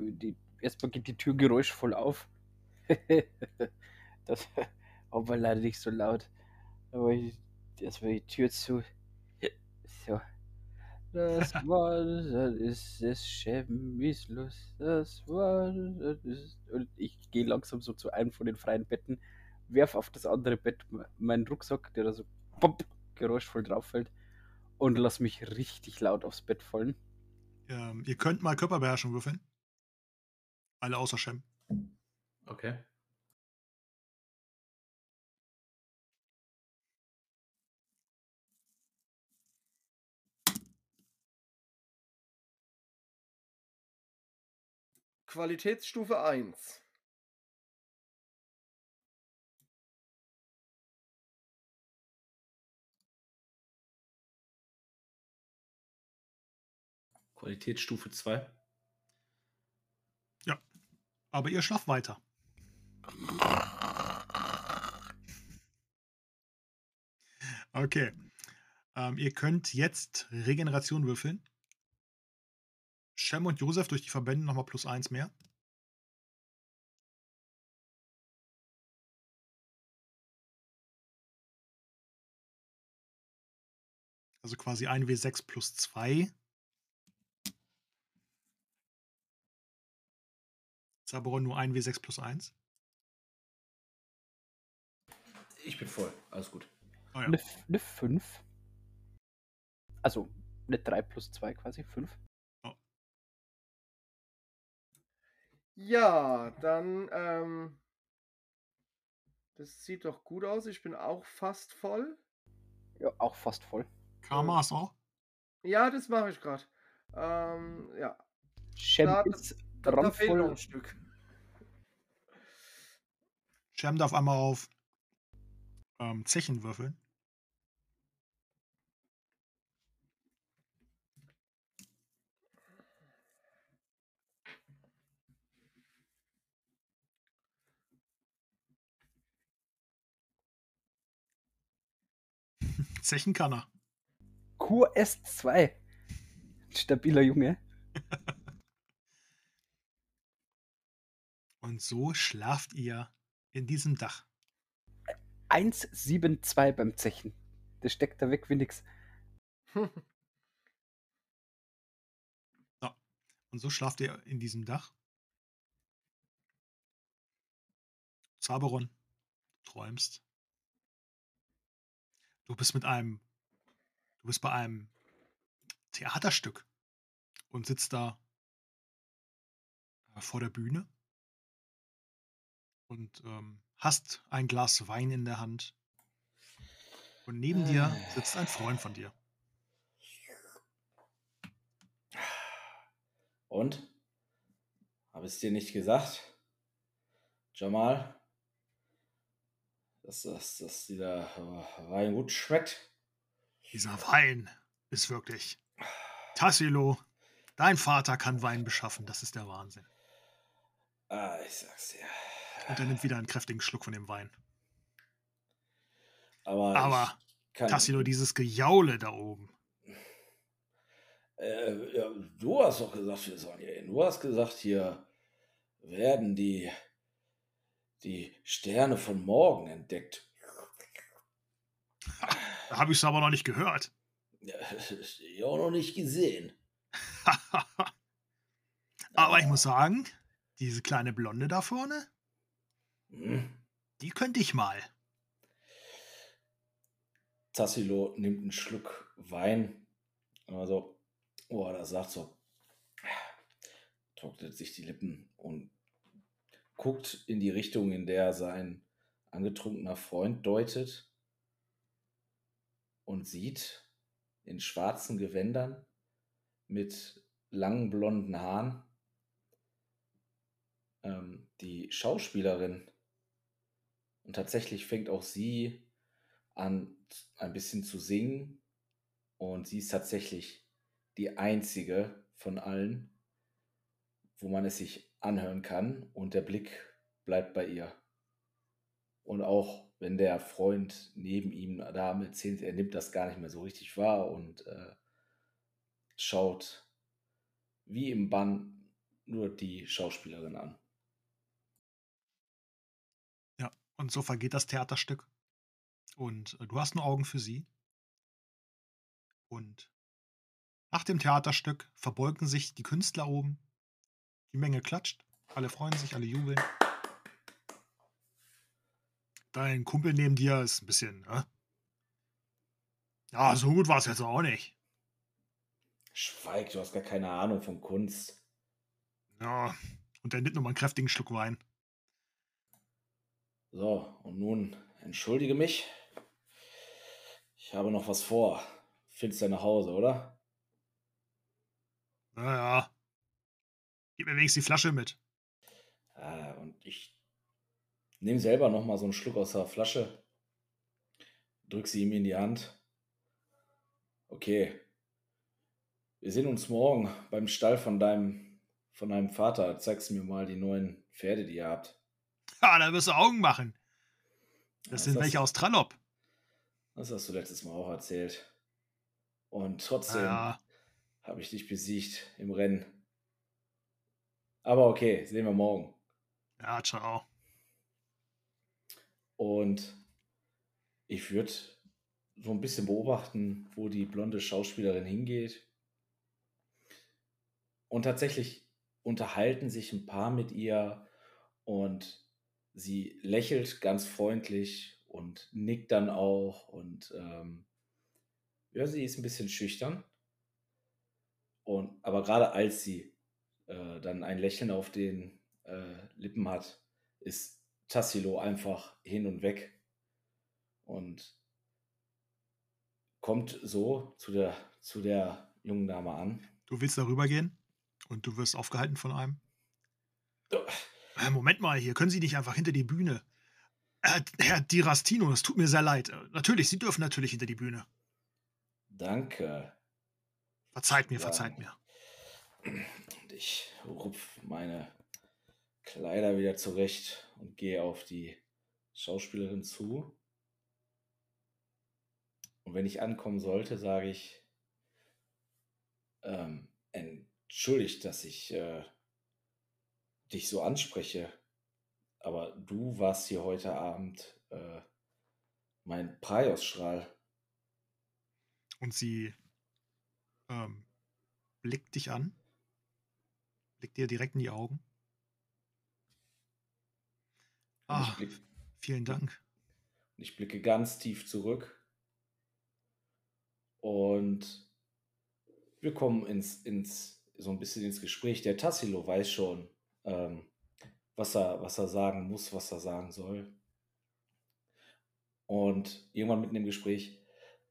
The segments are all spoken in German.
die, erstmal geht die Tür geräuschvoll auf. das aber leider nicht so laut. Aber ich, erstmal die Tür zu. So. Das war, das ist es, Schemmislos, das war, das ist. Und ich gehe langsam so zu einem von den freien Betten, werf auf das andere Bett meinen Rucksack, der da so pop, geräuschvoll drauf fällt, und lass mich richtig laut aufs Bett fallen. Ähm, ihr könnt mal Körperbeherrschung würfeln. Alle außer Shem. Okay. Qualitätsstufe 1. Qualitätsstufe 2. Aber ihr schlaft weiter. Okay. Ähm, ihr könnt jetzt Regeneration würfeln. Shem und Josef durch die Verbände nochmal plus eins mehr. Also quasi 1W6 plus 2. Zaberon nur 1W6 plus 1. Ich bin voll. Alles gut. Oh ja. Eine, F- eine 5. Also eine 3 plus 2 quasi, 5. Ja, dann, ähm, das sieht doch gut aus. Ich bin auch fast voll. Ja, auch fast voll. Karma ist auch. Ja, das mache ich gerade. Ähm, ja, Shem ist da, fehlt noch ein Stück. Shem darf einmal auf ähm, Zechen würfeln. Zechen kann er. Kur S2. Stabiler Junge. Und so schlaft ihr in diesem Dach. 172 beim Zechen. Das steckt da weg wie nix. Und so schlaft ihr in diesem Dach. Zaberon, du träumst. Du bist mit einem, du bist bei einem Theaterstück und sitzt da äh, vor der Bühne und ähm, hast ein Glas Wein in der Hand. Und neben dir sitzt ein Freund von dir. Und? Habe ich es dir nicht gesagt? Jamal? Dass, dass, dass dieser Wein gut schmeckt? Dieser Wein ist wirklich. Tassilo, dein Vater kann Wein beschaffen, das ist der Wahnsinn. Ah, ich sag's dir. Und er nimmt wieder einen kräftigen Schluck von dem Wein. Aber, Aber Tassilo, dieses Gejaule da oben. Äh, ja, du hast doch gesagt, wir sollen hier hin. Du hast gesagt, hier werden die, die Sterne von morgen entdeckt. Da habe ich es aber noch nicht gehört. Ja, ich auch noch nicht gesehen. aber ich muss sagen, diese kleine Blonde da vorne, Hm. die könnte ich mal. Tassilo nimmt einen Schluck Wein. Also, oh, das sagt so. Trocknet sich die Lippen und guckt in die Richtung, in der sein angetrunkener Freund deutet und sieht in schwarzen Gewändern mit langen blonden Haaren ähm, die Schauspielerin. Und tatsächlich fängt auch sie an, ein bisschen zu singen. Und sie ist tatsächlich die einzige von allen, wo man es sich anhören kann. Und der Blick bleibt bei ihr. Und auch wenn der Freund neben ihm da erzählt, er nimmt das gar nicht mehr so richtig wahr und äh, schaut wie im Bann nur die Schauspielerin an. Und so vergeht das Theaterstück. Und äh, du hast nur Augen für sie. Und nach dem Theaterstück verbeugen sich die Künstler oben. Die Menge klatscht. Alle freuen sich, alle jubeln. Dein Kumpel neben dir ist ein bisschen, ne? Ja, so gut war es jetzt auch nicht. Schweig, du hast gar keine Ahnung von Kunst. Ja, und er nimmt nochmal einen kräftigen Schluck Wein. So, und nun entschuldige mich. Ich habe noch was vor. Findest du nach Hause, oder? Naja. Gib mir wenigstens die Flasche mit. Ah, und ich nehme selber noch mal so einen Schluck aus der Flasche, drück sie ihm in die Hand. Okay. Wir sehen uns morgen beim Stall von deinem, von deinem Vater. Zeigst mir mal die neuen Pferde, die ihr habt. Ja, da wirst du Augen machen. Das Was sind welche aus Trallop. Das hast du letztes Mal auch erzählt. Und trotzdem Ja, habe ich dich besiegt im Rennen. Aber okay, sehen wir morgen. ja, ciao. Und ich würde so ein bisschen beobachten, wo die blonde Schauspielerin hingeht. Und tatsächlich unterhalten sich ein paar mit ihr und sie lächelt ganz freundlich und nickt dann auch. Und ähm, ja, sie ist ein bisschen schüchtern. Und, aber gerade als sie äh, dann ein Lächeln auf den äh, Lippen hat, ist Tassilo einfach hin und weg und kommt so zu der, zu der jungen Dame an. Du willst darüber gehen und du wirst aufgehalten von einem. Äh, Moment mal, hier können Sie nicht einfach hinter die Bühne. Äh, Herr Dirastino, es tut mir sehr leid. Äh, Natürlich, Sie dürfen natürlich hinter die Bühne. Danke. Verzeiht mir, verzeiht mir. Und ich rupf meine Kleider wieder zurecht und gehe auf die Schauspielerin zu. Und wenn ich ankommen sollte, sage ich, ähm, entschuldigt, dass ich äh, dich so anspreche, aber du warst hier heute Abend äh, mein Praios-Strahl. Und sie ähm, blickt dich an, blickt dir direkt in die Augen. Und Ah, blick, vielen Dank. ich blicke ganz tief zurück und wir kommen ins, ins, so ein bisschen ins Gespräch. Der Tassilo weiß schon, ähm, was, er, was er sagen muss, was er sagen soll. Und irgendwann mitten im Gespräch,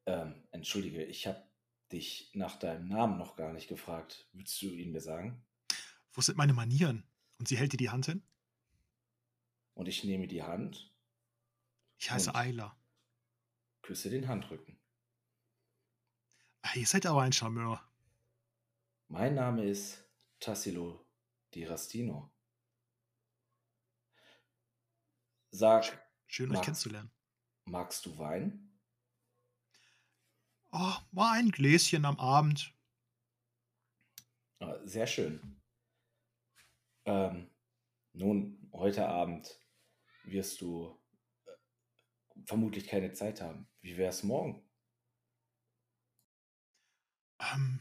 ähm, entschuldige, ich habe dich nach deinem Namen noch gar nicht gefragt. Würdest du ihn mir sagen? Wo sind meine Manieren? Und sie hält dir die Hand hin. Und ich nehme die Hand, Ich heiße? Ayla. küsse den Handrücken. Ah, ihr seid aber ein Charmeur. Mein Name ist Tassilo Di Rastino. Sag, Schön, euch Max. kennenzulernen. magst du Wein? Oh, mal ein Gläschen am Abend. Ah, Sehr schön. Ähm, nun, heute Abend wirst du äh, vermutlich keine Zeit haben. Wie wäre es morgen? Ähm,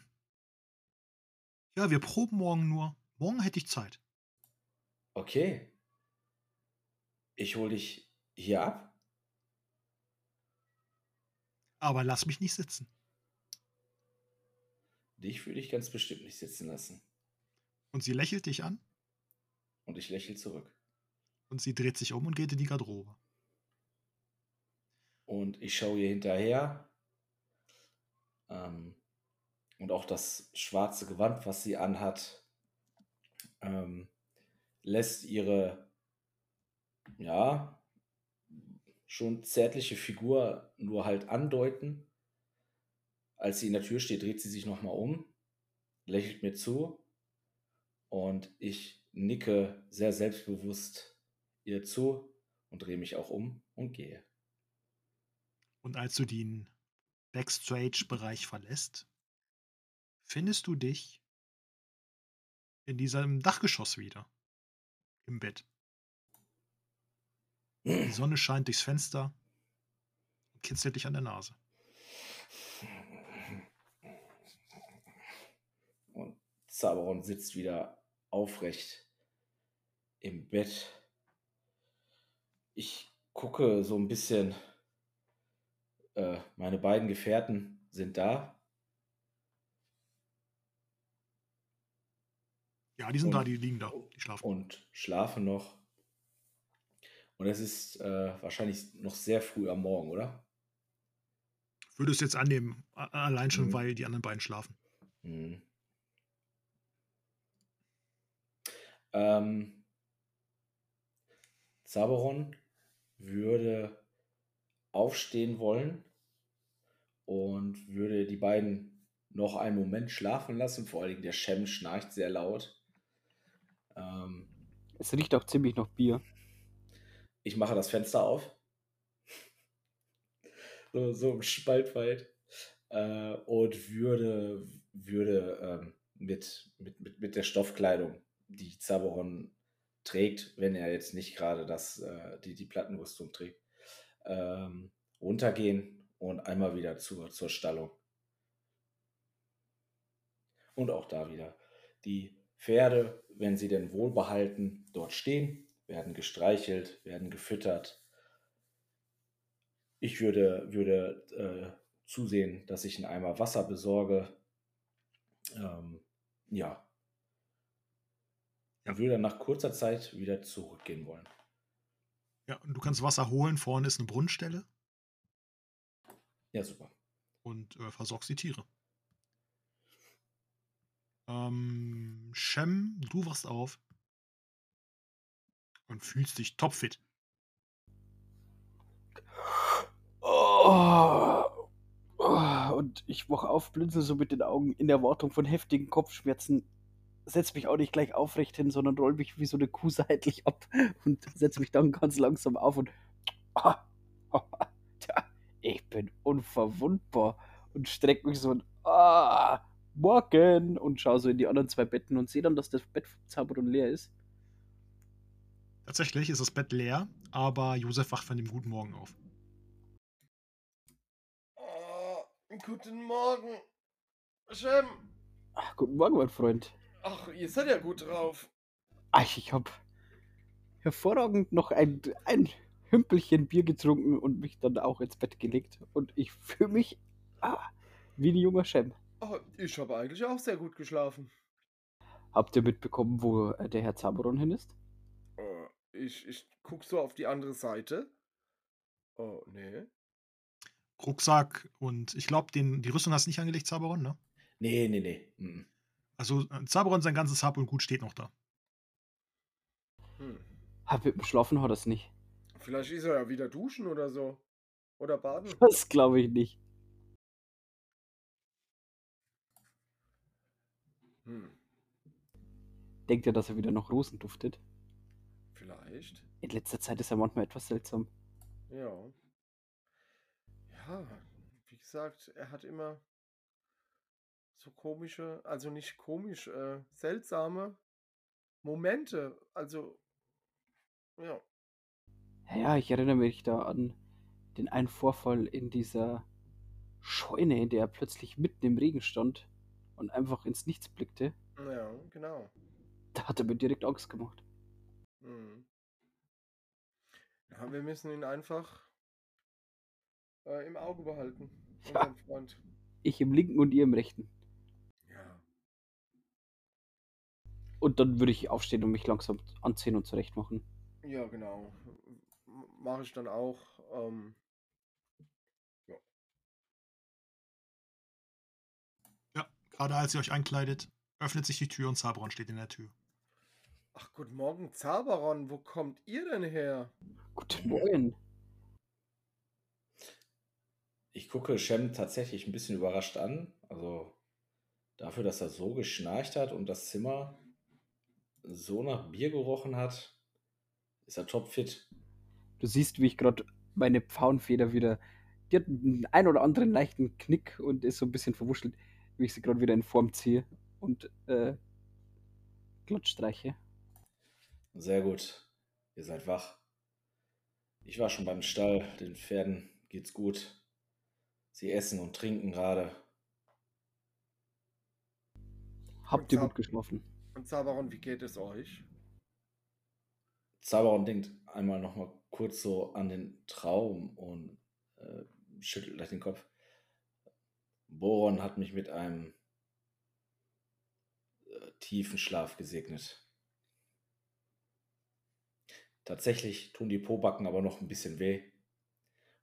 ja, wir proben morgen nur. Morgen hätte ich Zeit. Okay. Ich hole dich hier ab. Aber lass mich nicht sitzen. Dich würde ich ganz bestimmt nicht sitzen lassen. Und sie lächelt dich an Und ich lächle zurück. und sie dreht sich um und geht in die Garderobe. Und ich schaue ihr hinterher. Ähm, und auch das schwarze Gewand, was sie anhat, ähm, lässt ihre, ja, schon zärtliche Figur nur halt andeuten. Als sie in der Tür steht, dreht sie sich nochmal um, lächelt mir zu und ich nicke sehr selbstbewusst ihr zu und drehe mich auch um und gehe. Und als du den Backstage-Bereich verlässt, findest du dich in diesem Dachgeschoss wieder. Im Bett. Die Sonne scheint durchs Fenster und kitzelt dich an der Nase. Und Zaberon sitzt wieder aufrecht im Bett. Ich gucke so ein bisschen. Äh, meine beiden Gefährten sind da. Ja, die sind Und- da, die liegen da, die schlafen. und schlafen noch. Und es ist äh, wahrscheinlich noch sehr früh am Morgen, oder? Würdest du jetzt annehmen, allein schon, Mhm. weil die anderen beiden schlafen. Mhm. Ähm, Zaberon würde aufstehen wollen und würde die beiden noch einen Moment schlafen lassen. Vor allen Dingen der Shem schnarcht sehr laut. Ähm, Es riecht auch ziemlich nach Bier. ich mache das Fenster auf. so, so im Spalt weit. Äh, und würde, würde ähm, mit, mit, mit, mit der Stoffkleidung, die Zaberon trägt, wenn er jetzt nicht gerade das, äh, die, die Plattenrüstung trägt, ähm, runtergehen und einmal wieder zur, zur Stallung. Und auch da wieder. Die Pferde, wenn sie denn wohlbehalten dort stehen, werden gestreichelt, werden gefüttert. Ich würde, würde äh, zusehen, dass ich einen Eimer Wasser besorge. Ähm, ja. Er würde nach kurzer Zeit wieder zurückgehen wollen. Ja, und du kannst Wasser holen. Vorne ist eine Brunnenstelle Ja, super. und äh, versorgst die Tiere. Ähm, Shem, du wachst auf und fühlst dich topfit. Oh, oh, und ich wach auf, blinzel so mit den Augen in Erwartung von heftigen Kopfschmerzen. Setz mich auch nicht gleich aufrecht hin, sondern roll mich wie so eine Kuh seitlich ab und setz mich dann ganz langsam auf und. Ah, ah, tja, ich bin unverwundbar und streck mich so und. Ah, morgen! Und schau so in die anderen zwei Betten und sehe dann, dass das Bett vom Zaberon leer ist. Tatsächlich ist das Bett leer, aber Josef wacht von dem guten Morgen auf. Oh, guten Morgen. Shem. Ach, guten Morgen, mein Freund. Ach, ihr seid ja gut drauf. Ach, ich habe hervorragend noch ein, ein Hümpelchen Bier getrunken und mich dann auch ins Bett gelegt. Und ich fühle mich ah, wie ein junger Schem. Oh, ich habe eigentlich auch sehr gut geschlafen. Habt ihr mitbekommen, wo äh, der Herr Zaberon hin ist? Äh, ich, ich guck so auf die andere Seite. Oh, nee. Rucksack und ich glaube, die Rüstung hast du nicht angelegt, Zaberon, ne? Nee, nee, nee. mhm. Also äh, Zaberon, sein ganzes Hab und Gut steht noch da. Hm. Hab mit dem Schlafen hat er es nicht. Vielleicht ist er ja wieder duschen oder so. Oder baden. Das glaube ich nicht. Denkt ihr, dass er wieder noch Rosen duftet? Vielleicht. In letzter Zeit ist er manchmal etwas seltsam. Ja. Ja, wie gesagt, er hat immer so komische, also nicht komisch, äh, seltsame Momente. Also, ja. Ja, ja, ich erinnere mich da an den einen Vorfall in dieser Scheune, in der er plötzlich mitten im Regen stand und einfach ins Nichts blickte. Ja, genau. Da hat er mir direkt Angst gemacht. Mhm. Ja, wir müssen ihn einfach äh, im Auge behalten. Ja. Freund. Ich im linken und ihr im rechten. Ja. Und dann würde ich aufstehen und mich langsam anziehen und zurecht machen. Ja, genau. Mache ich dann auch. Ähm, Ja, gerade als ihr euch einkleidet, öffnet sich die Tür und Zaberon steht in der Tür. Ach, guten Morgen, Zaberon. Wo kommt ihr denn her? Guten Morgen. Ich gucke Shem tatsächlich ein bisschen überrascht an. Also dafür, dass er so geschnarcht hat und das Zimmer so nach Bier gerochen hat, ist er topfit. Du siehst, wie ich gerade meine Pfauenfeder wieder. Die hat einen ein oder anderen leichten Knick und ist so ein bisschen verwuschelt, wie ich sie gerade wieder in Form ziehe. Und äh, Klotzstreiche. Sehr gut. Ihr seid wach. Ich war schon beim Stall. Den Pferden geht's gut. Sie essen und trinken gerade. Habt ihr gut geschlafen? Und Zabaron, wie geht es euch? Zaberon denkt einmal noch mal kurz so an den Traum und äh, schüttelt gleich den Kopf. Boron hat mich mit einem äh, tiefen Schlaf gesegnet. Tatsächlich tun die Pobacken aber noch ein bisschen weh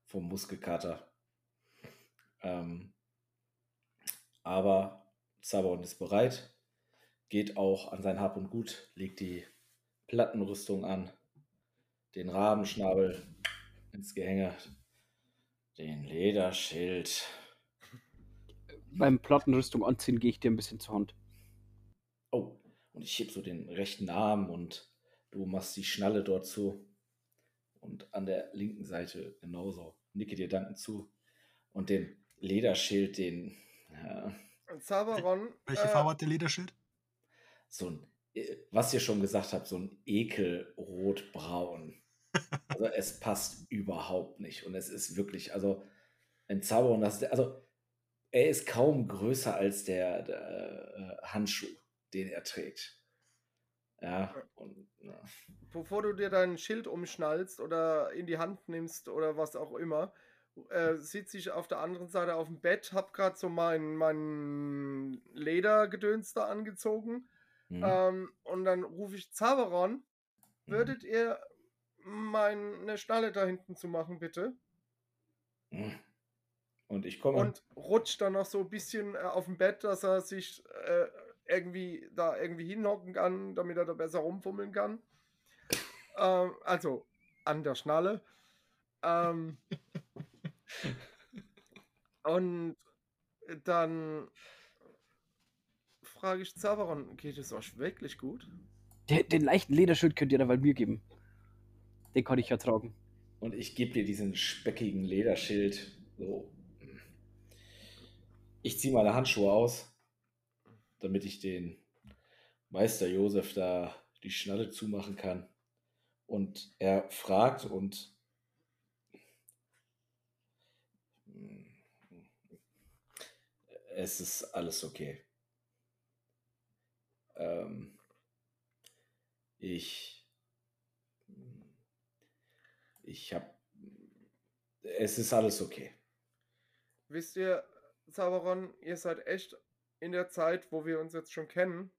vom Muskelkater. Ähm, aber Zaberon ist bereit, geht auch an sein Hab und Gut, legt die Plattenrüstung an, den Rabenschnabel ins Gehänge, den Lederschild. Beim Plattenrüstung anziehen gehe ich dir ein bisschen zur Hand. Oh, und ich heb so den rechten Arm und du machst die Schnalle dort zu. Und an der linken Seite genauso. Nicke dir dankend zu. Und den Lederschild, den, ja, Und Zabaron, Welche äh, Farbe hat der Lederschild? so ein, äh, was ihr schon gesagt habt, so ein Ekelrotbraun. Also es passt überhaupt nicht. Und es ist wirklich, also ein Zauber und das, also er ist kaum größer als der, der äh, Handschuh, den er trägt. Ja, und ja. bevor du dir dein Schild umschnallst oder in die Hand nimmst oder was auch immer, äh, sitze ich auf der anderen Seite auf dem Bett, hab gerade so mein, mein Ledergedöns da angezogen Hm, ähm, und dann rufe ich Zaberon, hm. würdet ihr meine Schnalle da hinten zu machen, bitte? Hm. Und ich komme. Und rutscht dann noch so ein bisschen äh, auf dem Bett, dass er sich äh, irgendwie da irgendwie hinhocken kann, damit er da besser rumfummeln kann. Ähm, also an der Schnalle. Ähm, und dann frage ich Zaberon, geht es euch wirklich gut? Den, den leichten Lederschild könnt ihr dabei mir geben. Den kann ich ja tragen. Und ich gebe dir diesen speckigen Lederschild. So. Ich ziehe meine Handschuhe aus, damit ich den Meister Josef da die Schnalle zumachen kann. Und er fragt und es ist alles okay. Ähm, ich ich habe es ist alles okay. Wisst ihr, Zaberon, ihr seid echt in der Zeit, wo wir uns jetzt schon kennen,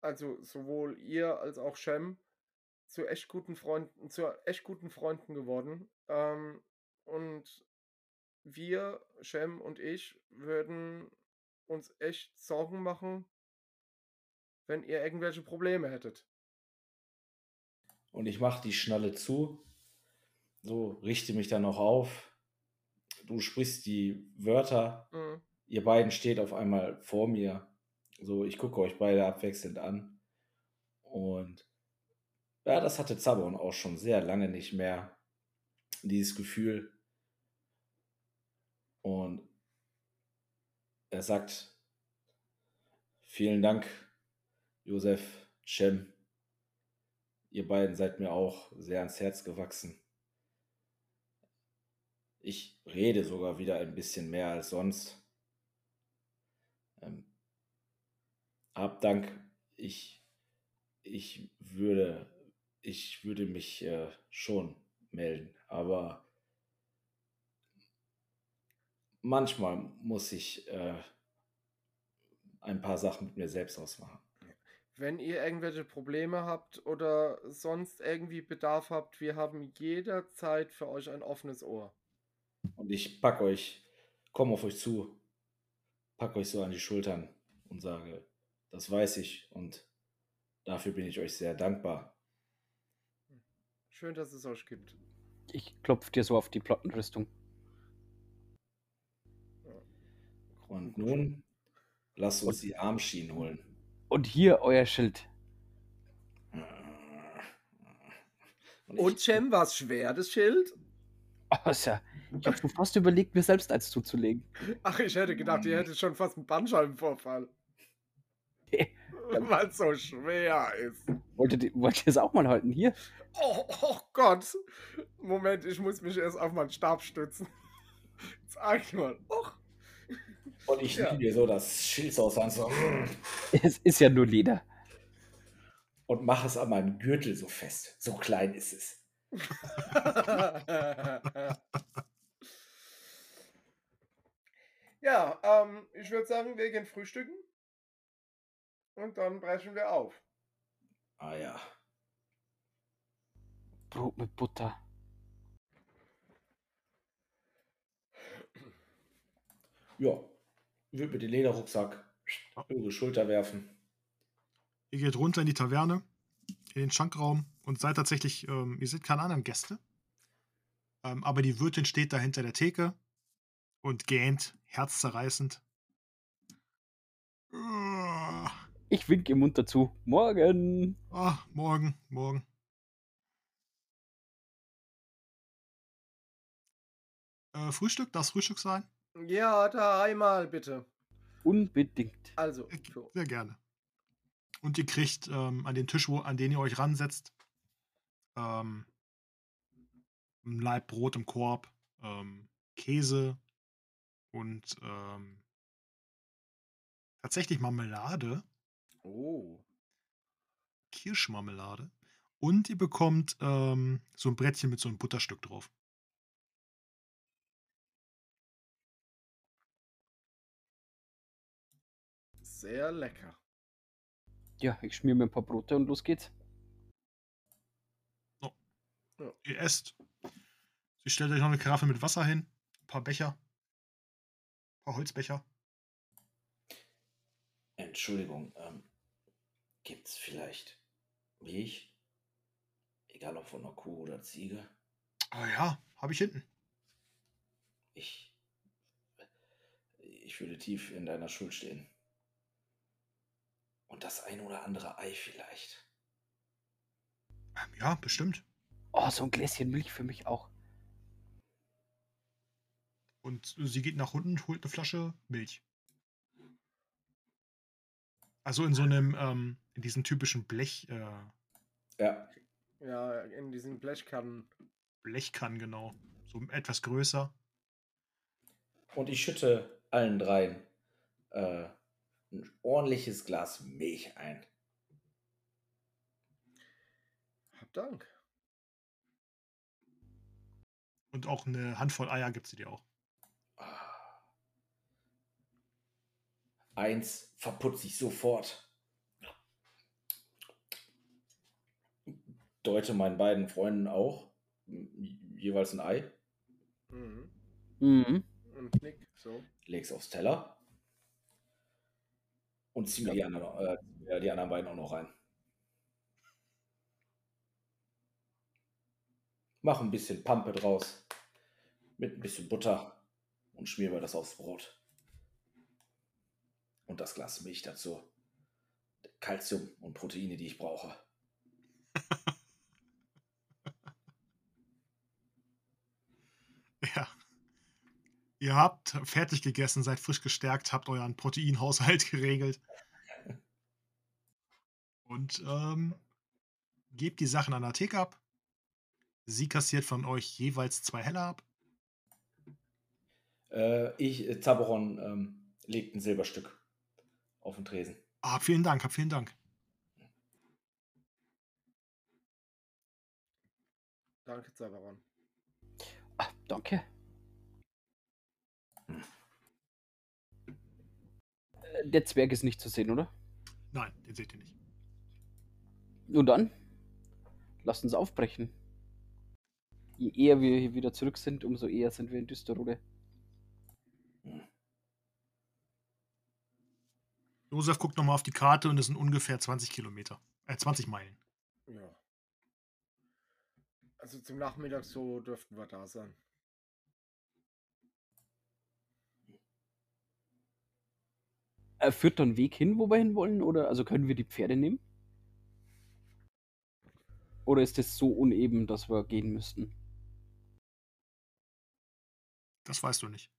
also sowohl ihr als auch Shem, zu echt guten Freunden, zu echt guten Freunden geworden. Ähm, und wir, Shem und ich, würden uns echt Sorgen machen, wenn ihr irgendwelche Probleme hättet. Und ich mache die Schnalle zu, so richte mich dann noch auf. Du sprichst die Wörter, Mhm. Ihr beiden steht auf einmal vor mir. So, ich gucke euch beide abwechselnd an. Und ja, das hatte Zabon auch schon sehr lange nicht mehr, dieses Gefühl. Und er sagt, vielen Dank, Josef, Shem. Ihr beiden seid mir auch sehr ans Herz gewachsen. Ich rede sogar wieder ein bisschen mehr als sonst. Ähm, hab Dank. Ich, ich würde, ich würde mich äh, schon melden, aber manchmal muss ich äh, ein paar Sachen mit mir selbst ausmachen. Wenn ihr irgendwelche Probleme habt oder sonst irgendwie Bedarf habt, wir haben jederzeit für euch ein offenes Ohr. Und ich pack euch, komme auf euch zu, pack euch so an die Schultern und sage, das weiß ich und dafür bin ich euch sehr dankbar. Schön, dass es euch gibt. Ich klopfe dir so auf die Plattenrüstung. Und nun lasst uns die Armschienen holen. Und hier euer Schild. Und Und Cem, war es schwer, das Schild? Also, ich habe schon fast überlegt, mir selbst eins zuzulegen. Ach, ich hätte gedacht, ihr hättet schon fast einen Bandscheibenvorfall. Weil es so schwer ist. Wollt ihr, wollt ihr es auch mal halten? Hier? Oh, oh Gott. Moment, ich muss mich erst auf meinen Stab stützen. Sag mal. Och. Und ich Ja. nehme dir so das Schild aus so, Es ist ja nur Leder. und mache es an meinem Gürtel so fest. So klein ist es. ja, ähm, ich würde sagen, wir gehen frühstücken. Und dann brechen wir auf. Ah ja. Brot mit Butter. Ja. Würde mir den Lederrucksack über die Schulter werfen. Ihr geht runter in die Taverne, in den Schankraum und seid tatsächlich, ähm, ihr seht keine anderen Gäste. Ähm, aber die Wirtin steht da hinter der Theke und gähnt, herzzerreißend. Ah, Ich winke ihm munter zu. Morgen. ah, morgen, morgen. Äh, Frühstück, das Frühstück sein? Ja, da einmal bitte. Unbedingt. Also, Äh, für, Sehr gerne. Und ihr kriegt ähm, an den Tisch, wo, an den ihr euch ransetzt, ähm, ein Laib Brot im Korb, ähm, Käse und ähm, tatsächlich Marmelade, oh. Kirschmarmelade. Und ihr bekommt ähm, so ein Brettchen mit so einem Butterstück drauf. Sehr lecker. Ja, ich schmier mir ein paar Brote und los geht's. Ihr esst. Sie stellt euch noch eine Karaffe mit Wasser hin, ein paar Becher, ein paar Holzbecher. Entschuldigung, ähm, gibt's vielleicht Milch? Egal ob von einer Kuh oder Ziege. Ah ja, habe ich hinten. Ich. Ich würde tief in deiner Schuld stehen. Und das ein oder andere Ei vielleicht. Ähm, ja, bestimmt. Oh, so ein Gläschen Milch für mich auch. Und sie geht nach unten und holt eine Flasche Milch. Also in so einem, ähm, in diesem typischen Blech, äh, Ja, Ja, in diesen Blechkannen. Blechkannen, genau. So etwas größer. und ich schütte allen dreien äh, ein ordentliches Glas Milch ein. Hab Dank. Und auch eine Handvoll Eier gibt sie dir auch. Ah. Eins verputze ich sofort. Deute meinen beiden Freunden auch jeweils ein Ei, Mhm. Mhm. Und Nick, so. leg's aufs Teller und zieh mir die anderen, äh, die anderen beiden auch noch rein. Mach ein bisschen Pampe draus mit ein bisschen Butter und schmier mir das aufs Brot. Und das Glas Milch dazu. Kalzium und Proteine, die ich brauche. Ja. Ihr habt fertig gegessen, seid frisch gestärkt, habt euren Proteinhaushalt geregelt. Und ähm, gebt die Sachen an der Theke ab. Sie kassiert von euch jeweils zwei Heller ab. Äh, ich, äh, Zaberon, ähm, legt ein Silberstück auf den Tresen. Ah, vielen Dank, hab vielen Dank. Danke, Zabaron. Ah, danke. Der Zwerg ist nicht zu sehen, oder? Nein, den seht ihr nicht. Nun dann, lasst uns aufbrechen. Je eher wir hier wieder zurück sind, umso eher sind wir in Düsterode. Josef guckt nochmal auf die Karte und es sind ungefähr 20 Kilometer. Äh, 20 Meilen. Ja. Also zum Nachmittag so dürften wir da sein. Führt da ein Weg hin, wo wir hin wollen? Oder also können wir die Pferde nehmen? Oder ist es so uneben, dass wir gehen müssten? Das weißt du nicht.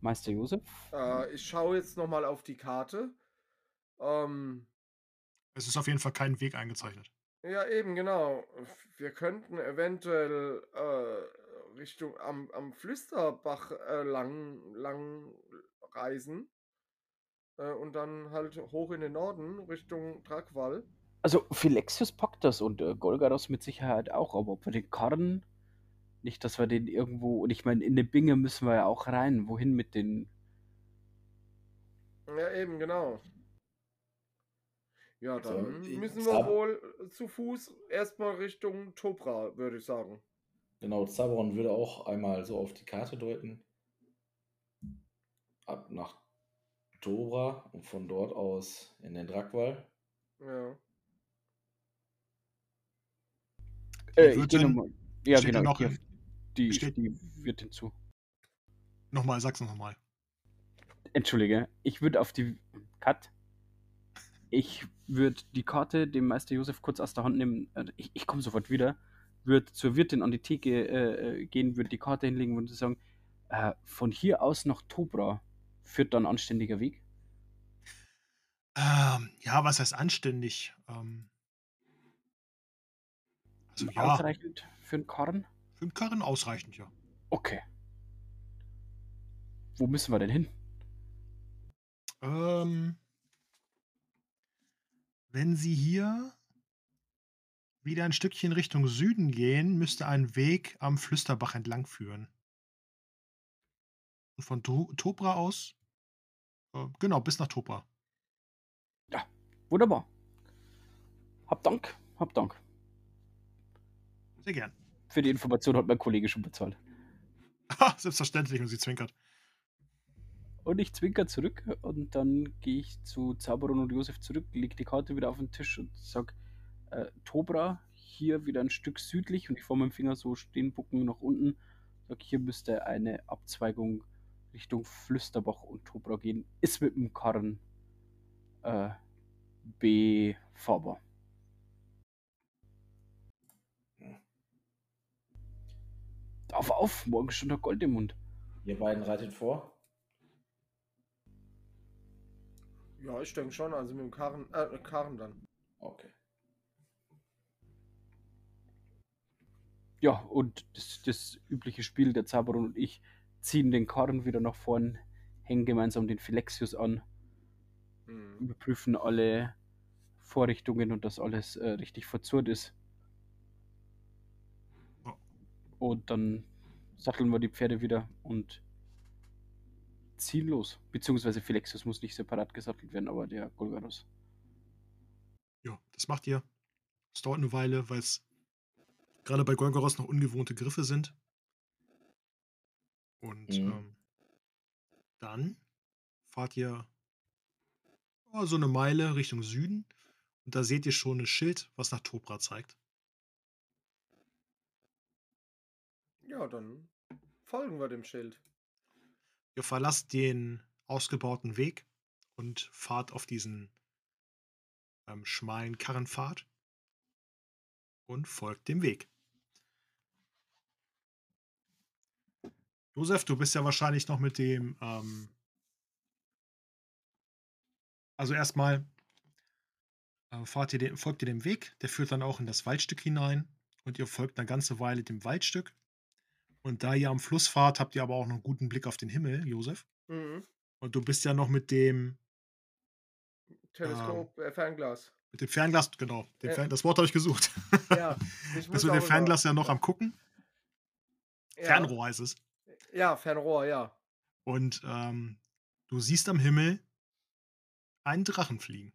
Meister Josef? Äh, ich schaue jetzt nochmal auf die Karte. Ähm, Es ist auf jeden Fall kein Weg eingezeichnet. Ja, eben, genau. Wir könnten eventuell äh, Richtung am, am Flüsterbach äh, lang, lang reisen. Äh, und dann halt hoch in den Norden, Richtung Drackwall. Also Philexius packt das und äh, Golgaros mit Sicherheit auch, aber ob wir den Karren, nicht, dass wir den irgendwo, und ich meine, in den Binge müssen wir ja auch rein. Wohin mit den. Ja, eben, genau. Ja, So, dann ich- müssen wir wohl zu Fuß erstmal Richtung Topra, würde ich sagen. Genau, Zaberon würde auch einmal so auf die Karte deuten. Ab nach Dobra und von dort aus in den Drackwall. Ja. Äh, ich gehe nochmal. Ja, steht ja genau. noch geh- die, steht- die wird hinzu. Nochmal, sag's noch nochmal. Entschuldige, ich würde auf die. Cut. Ich würde die Karte dem Meister Josef kurz aus der Hand nehmen. äh, Ich, ich komme sofort wieder. Würde zur Wirtin an die Theke äh, äh, gehen, würde die Karte hinlegen und sagen: äh, Von hier aus nach Tobra führt dann anständiger Weg. Ähm, ja, was heißt anständig? Ähm, also ja, Ausreichend für einen Karren? für den Karren ausreichend, ja. Okay. Wo müssen wir denn hin? Ähm, wenn Sie hier wieder ein Stückchen Richtung Süden gehen, müsste ein Weg am Flüsterbach entlang führen. Und von To- Topra aus, äh, genau, bis nach Topra. Wunderbar. Hab Dank, hab Dank. Sehr gern. Für die Information hat mein Kollege schon bezahlt. Selbstverständlich, und sie zwinkert. Und ich zwinker zurück und dann gehe ich zu Zauberon und Josef zurück, lege die Karte wieder auf den Tisch und sag, äh, Tobra, hier wieder ein Stück südlich und ich vor meinem Finger so stehen, bucken nach unten. Sag, hier müsste eine Abzweigung Richtung Flüsterbach und Tobra gehen. Ist mit dem Karren äh, befahrbar. Auf, auf, morgen schon der Gold im Mund. Ihr beiden reitet vor. Ja, ich denke schon. Also mit dem Karren, äh, Karren dann. Okay. Ja, und das, das übliche Spiel, der Zauberer und ich ziehen den Karren wieder nach vorn, hängen gemeinsam den Philexius an, Hm. überprüfen alle Vorrichtungen und dass alles äh, richtig verzurrt ist. Und dann satteln wir die Pferde wieder und ziehen los. Beziehungsweise Philexius muss nicht separat gesattelt werden, aber der Golgaros. Ja, das macht ihr. Es dauert eine Weile, weil es gerade bei Golgoros noch ungewohnte Griffe sind. Und Mhm. ähm, dann fahrt ihr oh, so eine Meile Richtung Süden und da seht ihr schon ein Schild, was nach Topra zeigt. Ja, dann folgen wir dem Schild. Ihr verlasst den ausgebauten Weg und fahrt auf diesen ähm, schmalen Karrenpfad und folgt dem Weg. Josef, du bist ja wahrscheinlich noch mit dem. Ähm, also erstmal äh, fahrt ihr den, folgt ihr dem Weg, der führt dann auch in das Waldstück hinein und ihr folgt eine ganze Weile dem Waldstück. Und da ihr am Fluss fahrt, habt ihr aber auch noch einen guten Blick auf den Himmel, Josef. Mhm. Und du bist ja noch mit dem, Teleskop, äh, Fernglas. mit dem Fernglas, genau, dem Ja. Fern, das Wort habe ich gesucht. Ja, ich bist mit dem Fernglas ja noch am gucken. Ja. Fernrohr heißt es. Ja, Fernrohr, ja. Und ähm, du siehst am Himmel einen Drachen fliegen.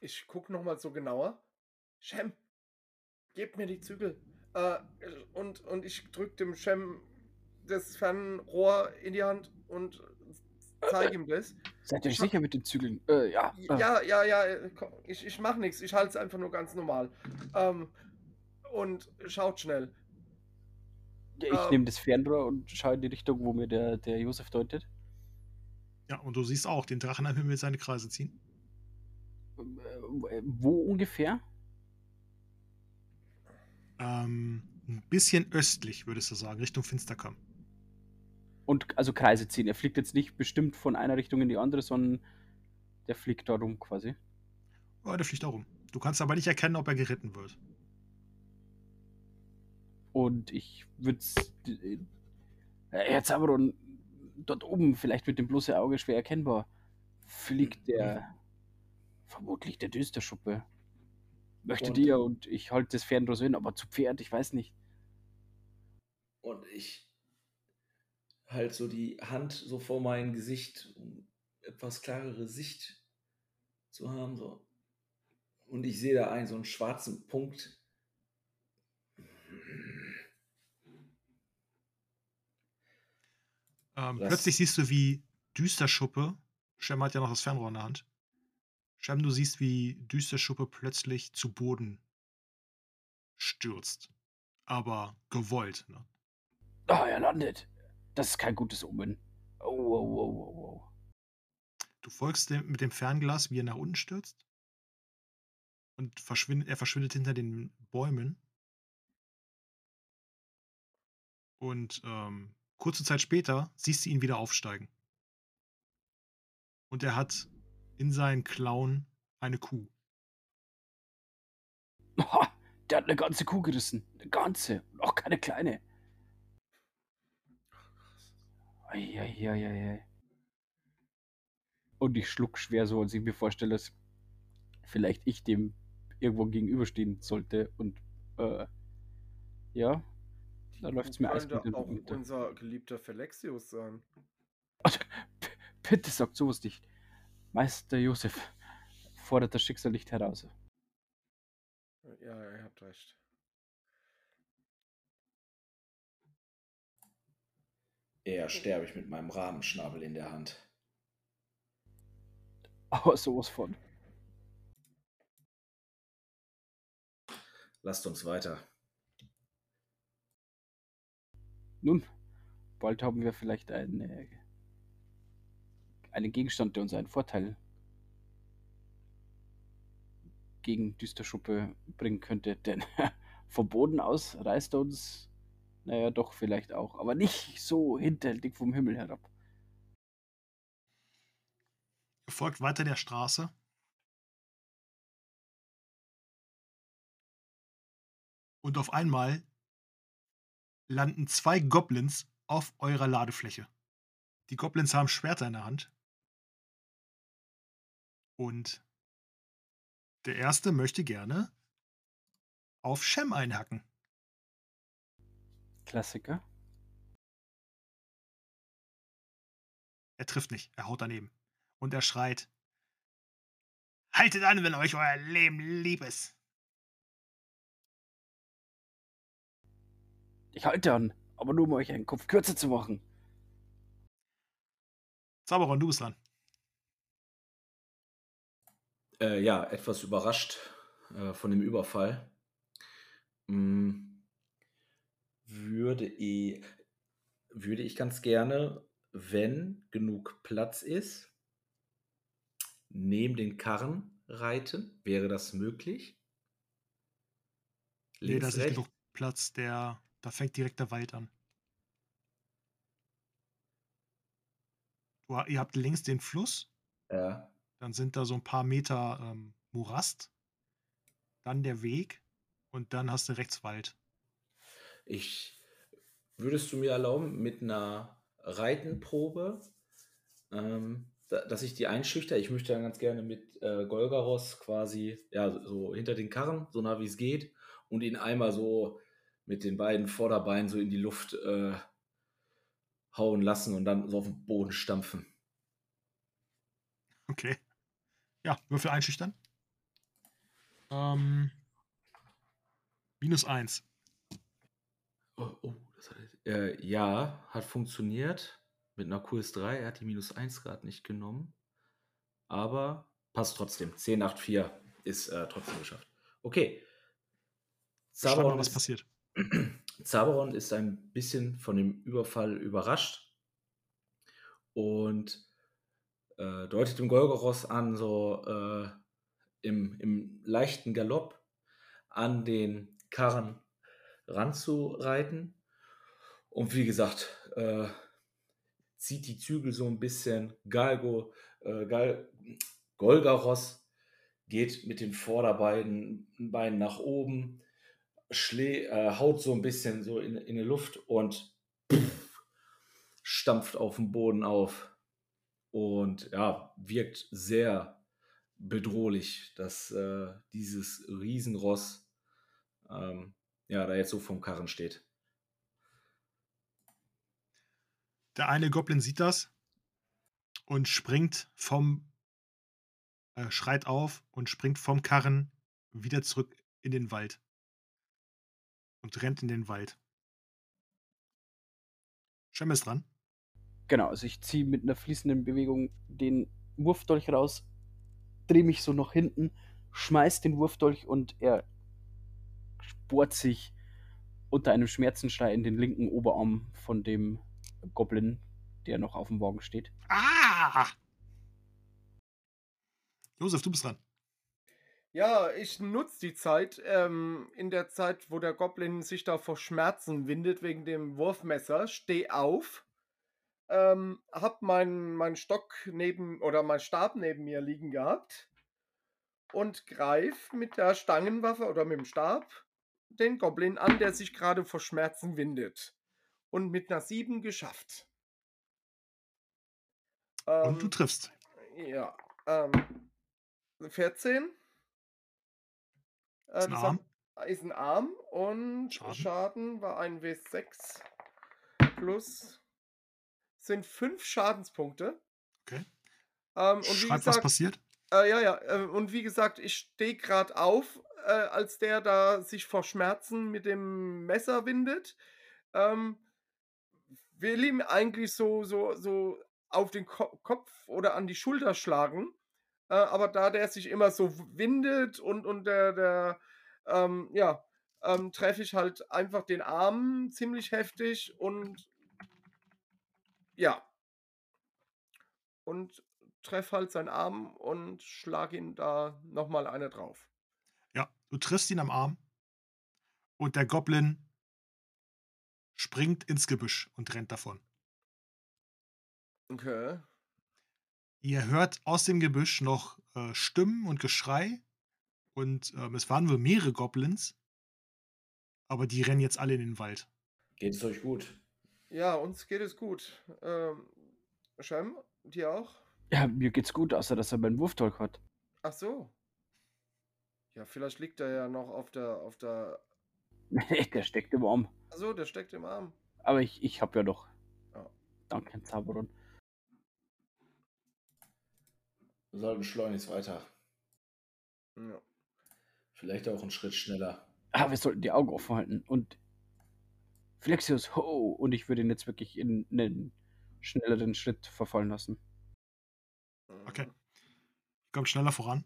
Ich guck noch mal so genauer. Shem, gib mir die Zügel. Äh, und, und ich drück dem Shem das Fernrohr in die Hand und zeige ihm das. Seid ihr euch sicher mit den Zügeln? Äh, ja. äh, Ja, ja, ja, äh, ich, ich mach nichts. Ich halte es einfach nur ganz normal. Ähm, und schaut schnell. Ich ähm, nehme das Fernrohr und schaue in die Richtung, wo mir der, der Josef deutet. Ja, und du siehst auch den Drachen am Himmel seine Kreise ziehen. Äh, Wo ungefähr? Ähm, ein bisschen östlich, würdest du sagen, Richtung Finsterkamm. Und also Kreise ziehen. Er fliegt jetzt nicht bestimmt von einer Richtung in die andere, sondern der fliegt da rum quasi. Ja, der fliegt da rum. Du kannst aber nicht erkennen, ob er geritten wird. Und ich würde äh, jetzt aber dort oben, vielleicht mit dem bloßen Auge schwer erkennbar, fliegt der vermutlich der Düsterschuppe. Möchte Und- dir und ich halte das Fernrohr so hin, aber zu Pferd, ich weiß nicht. Und ich halt so die Hand so vor mein Gesicht, um etwas klarere Sicht zu haben. So. Und ich sehe da einen, so einen schwarzen Punkt. Ähm, plötzlich siehst du, wie Düsterschuppe, Shem hat ja noch das Fernrohr in der Hand. Shem, du siehst, wie Düsterschuppe plötzlich zu Boden stürzt. Aber gewollt. Ne? Ah, er landet. Das ist kein gutes Omen. Oh, oh, oh, oh, oh. Du folgst dem, mit dem Fernglas, wie er nach unten stürzt. Und verschwindet, er verschwindet hinter den Bäumen. Und ähm, kurze Zeit später siehst du ihn wieder aufsteigen. Und er hat in seinen Klauen eine Kuh. Ha, der hat eine ganze Kuh gerissen. Eine ganze. Und auch keine kleine. Eieieiei. Und ich schluck schwer so, als ich mir vorstelle, dass vielleicht ich dem irgendwo gegenüberstehen sollte. Und äh, ja, da läuft es mir eiskalt den auch unser geliebter Felexius sein. Bitte sagt sowas nicht. Meister Josef fordert das Schicksal nicht heraus. Ja, ihr habt recht. Eher sterbe ich mit meinem Rahmenschnabel in der Hand. Aber sowas von. Lasst uns weiter. Nun, bald haben wir vielleicht eine, einen Gegenstand, der uns einen Vorteil gegen Düsterschuppe bringen könnte. Denn vom Boden aus reißt er uns, naja, doch vielleicht auch, aber nicht so hinterhältig vom Himmel herab. Folgt weiter der Straße. Und auf einmal landen zwei Goblins auf eurer Ladefläche. Die Goblins haben Schwerter in der Hand. Und der erste möchte gerne auf Shem einhacken. Klassiker. Er trifft nicht, er haut daneben. Und er schreit: Haltet an, wenn euch euer Leben lieb ist. Ich halte an, aber nur um euch einen Kopf kürzer zu machen. Zauberon, du bist dran. Äh, ja, etwas überrascht äh, von dem Überfall. Mm, würde, ich, würde ich ganz gerne, wenn genug Platz ist, neben den Karren reiten. Wäre das möglich? Nee, da Links, ist nicht rechts? genug Platz, der, da fängt direkt der Wald an. Du, ihr habt links den Fluss, Ja. Dann sind da so ein paar Meter ähm, Morast, dann der Weg und dann hast du rechts Wald. Ich würdest du mir erlauben, mit einer Reitenprobe, ähm, da, dass ich die einschüchter? Ich möchte dann ganz gerne mit äh, Golgaros quasi, ja, so- hinter den Karren, so nah wie es geht, und ihn einmal so mit den beiden Vorderbeinen so in die Luft äh, hauen lassen und dann so auf den Boden stampfen. Okay. Ja, Würfel einschüchtern. Ähm, minus eins. Oh, oh, hat, äh, ja, hat funktioniert. Mit einer QS3. Er hat die minus 1 gerade nicht genommen. Aber passt trotzdem. 10, 8, 4 ist äh, trotzdem geschafft. Okay. Zaberon was ist, passiert. Zaberon ist ein bisschen von dem Überfall überrascht und äh, deutet dem Golgoros an, so äh, im, im leichten Galopp an den Karren ranzureiten. Und wie gesagt, äh, zieht die Zügel so ein bisschen. Galgo, äh, Gal, Golgaros geht mit den Vorderbeinen Beinen nach oben, schlä, äh, haut so ein bisschen so in, in die Luft und pff, stampft auf den Boden auf. Und ja, wirkt sehr bedrohlich, dass äh, dieses Riesenross ähm, ja, da jetzt so vom Karren steht. Der eine Goblin sieht das und springt vom, äh, schreit auf und springt vom Karren wieder zurück in den Wald. Und rennt in den Wald. Shem ist dran. Genau, also ich ziehe mit einer fließenden Bewegung den Wurfdolch raus, drehe mich so nach hinten, schmeiß den Wurfdolch und er bohrt sich unter einem Schmerzenschrei in den linken Oberarm von dem Goblin, der noch auf dem Wagen steht. Ah! Josef, du bist dran. Ja, ich nutze die Zeit, ähm, in der Zeit, wo der Goblin sich da vor Schmerzen windet wegen dem Wurfmesser, steh auf, ähm, hab meinen mein Stock neben oder mein Stab neben mir liegen gehabt und greif mit der Stangenwaffe oder mit dem Stab den Goblin an, der sich gerade vor Schmerzen windet. Und mit einer 7 geschafft. Und du triffst. Ja. Ähm, 14. Äh, Ist ein Arm. hat- ist ein Arm und Schaden. Schaden, war ein W6 plus sind 5 Schadenspunkte. Okay. Ähm, und wie Schreib, was gesagt, passiert. äh, ja, ja, äh, und wie gesagt, ich stehe gerade auf, äh, als der da sich vor Schmerzen mit dem Messer windet. Ähm, will ihm eigentlich so, so, so auf den Ko Kopf oder an die Schulter schlagen. Äh, aber da der sich immer so windet und, und der, der ähm, ja, ähm, treffe ich halt einfach den Arm ziemlich heftig und ja. Und treffe halt seinen Arm und schlage ihn da nochmal eine drauf. Ja, du triffst ihn am Arm und der Goblin springt ins Gebüsch und rennt davon. Okay. Ihr hört aus dem Gebüsch noch äh, Stimmen und Geschrei und ähm, es waren wohl mehrere Goblins, aber die rennen jetzt alle in den Wald. Geht es euch gut? Ja, uns geht es gut. Ähm, Shem, dir auch? Ja, mir geht's gut, außer dass er meinen Wurfdolch hat. Ach so. Ja, vielleicht liegt er ja noch auf der, auf der. der steckt im Arm. Ach so, der steckt im Arm. Aber ich, ich hab ja noch. Ja. Danke, Zauberon. Wir sollten schleunigst weiter. Ja. Vielleicht auch einen Schritt schneller. Ah, wir sollten die Augen offen halten. Und Flexius, ho! Und ich würde ihn jetzt wirklich in einen schnelleren Schritt verfallen lassen. Okay. Kommt schneller voran.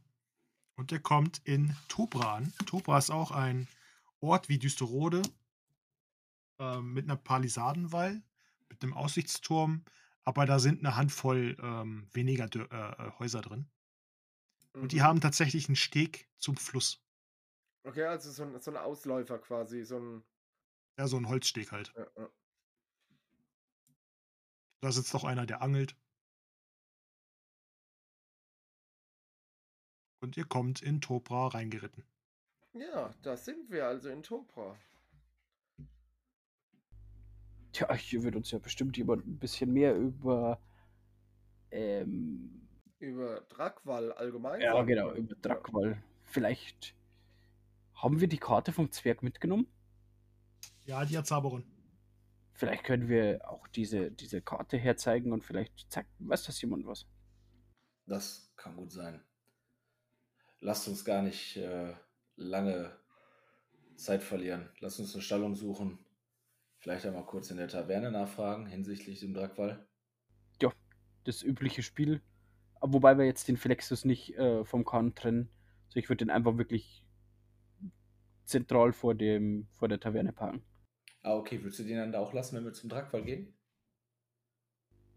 Und er kommt in Tobra an. Tobra ist auch ein Ort wie Düsterode ähm, mit einer Palisadenwall, mit einem Aussichtsturm, aber da sind eine Handvoll ähm, weniger Dö- äh, äh, Häuser drin. Und die Mhm. haben tatsächlich einen Steg zum Fluss. Okay, also so ein, so ein Ausläufer quasi, so ein. Ja, so ein Holzsteg halt. Ja, ja. Da sitzt auch einer, der angelt. Und ihr kommt in Tobra reingeritten. ja, da sind wir also in Topra. Tja, hier wird uns ja bestimmt jemand ein bisschen mehr über. Ähm, Über Drackwall allgemein. ja, genau, über Drackwall. Vielleicht haben wir die Karte vom Zwerg mitgenommen? Ja, die hat Zaberon. Vielleicht können wir auch diese, diese Karte herzeigen und vielleicht zeigt, weiß das jemand was. Das kann gut sein. Lasst uns gar nicht äh, lange Zeit verlieren. Lasst uns eine Stallung suchen. Vielleicht einmal kurz in der Taverne nachfragen hinsichtlich dem Drackwall. Ja, das übliche Spiel. Wobei wir jetzt den Flexus nicht äh, vom Kahn trennen. Also ich würde den einfach wirklich zentral vor, dem, vor der Taverne parken. Ah, okay. Würdest du den dann da auch lassen, wenn wir zum Drackwall gehen?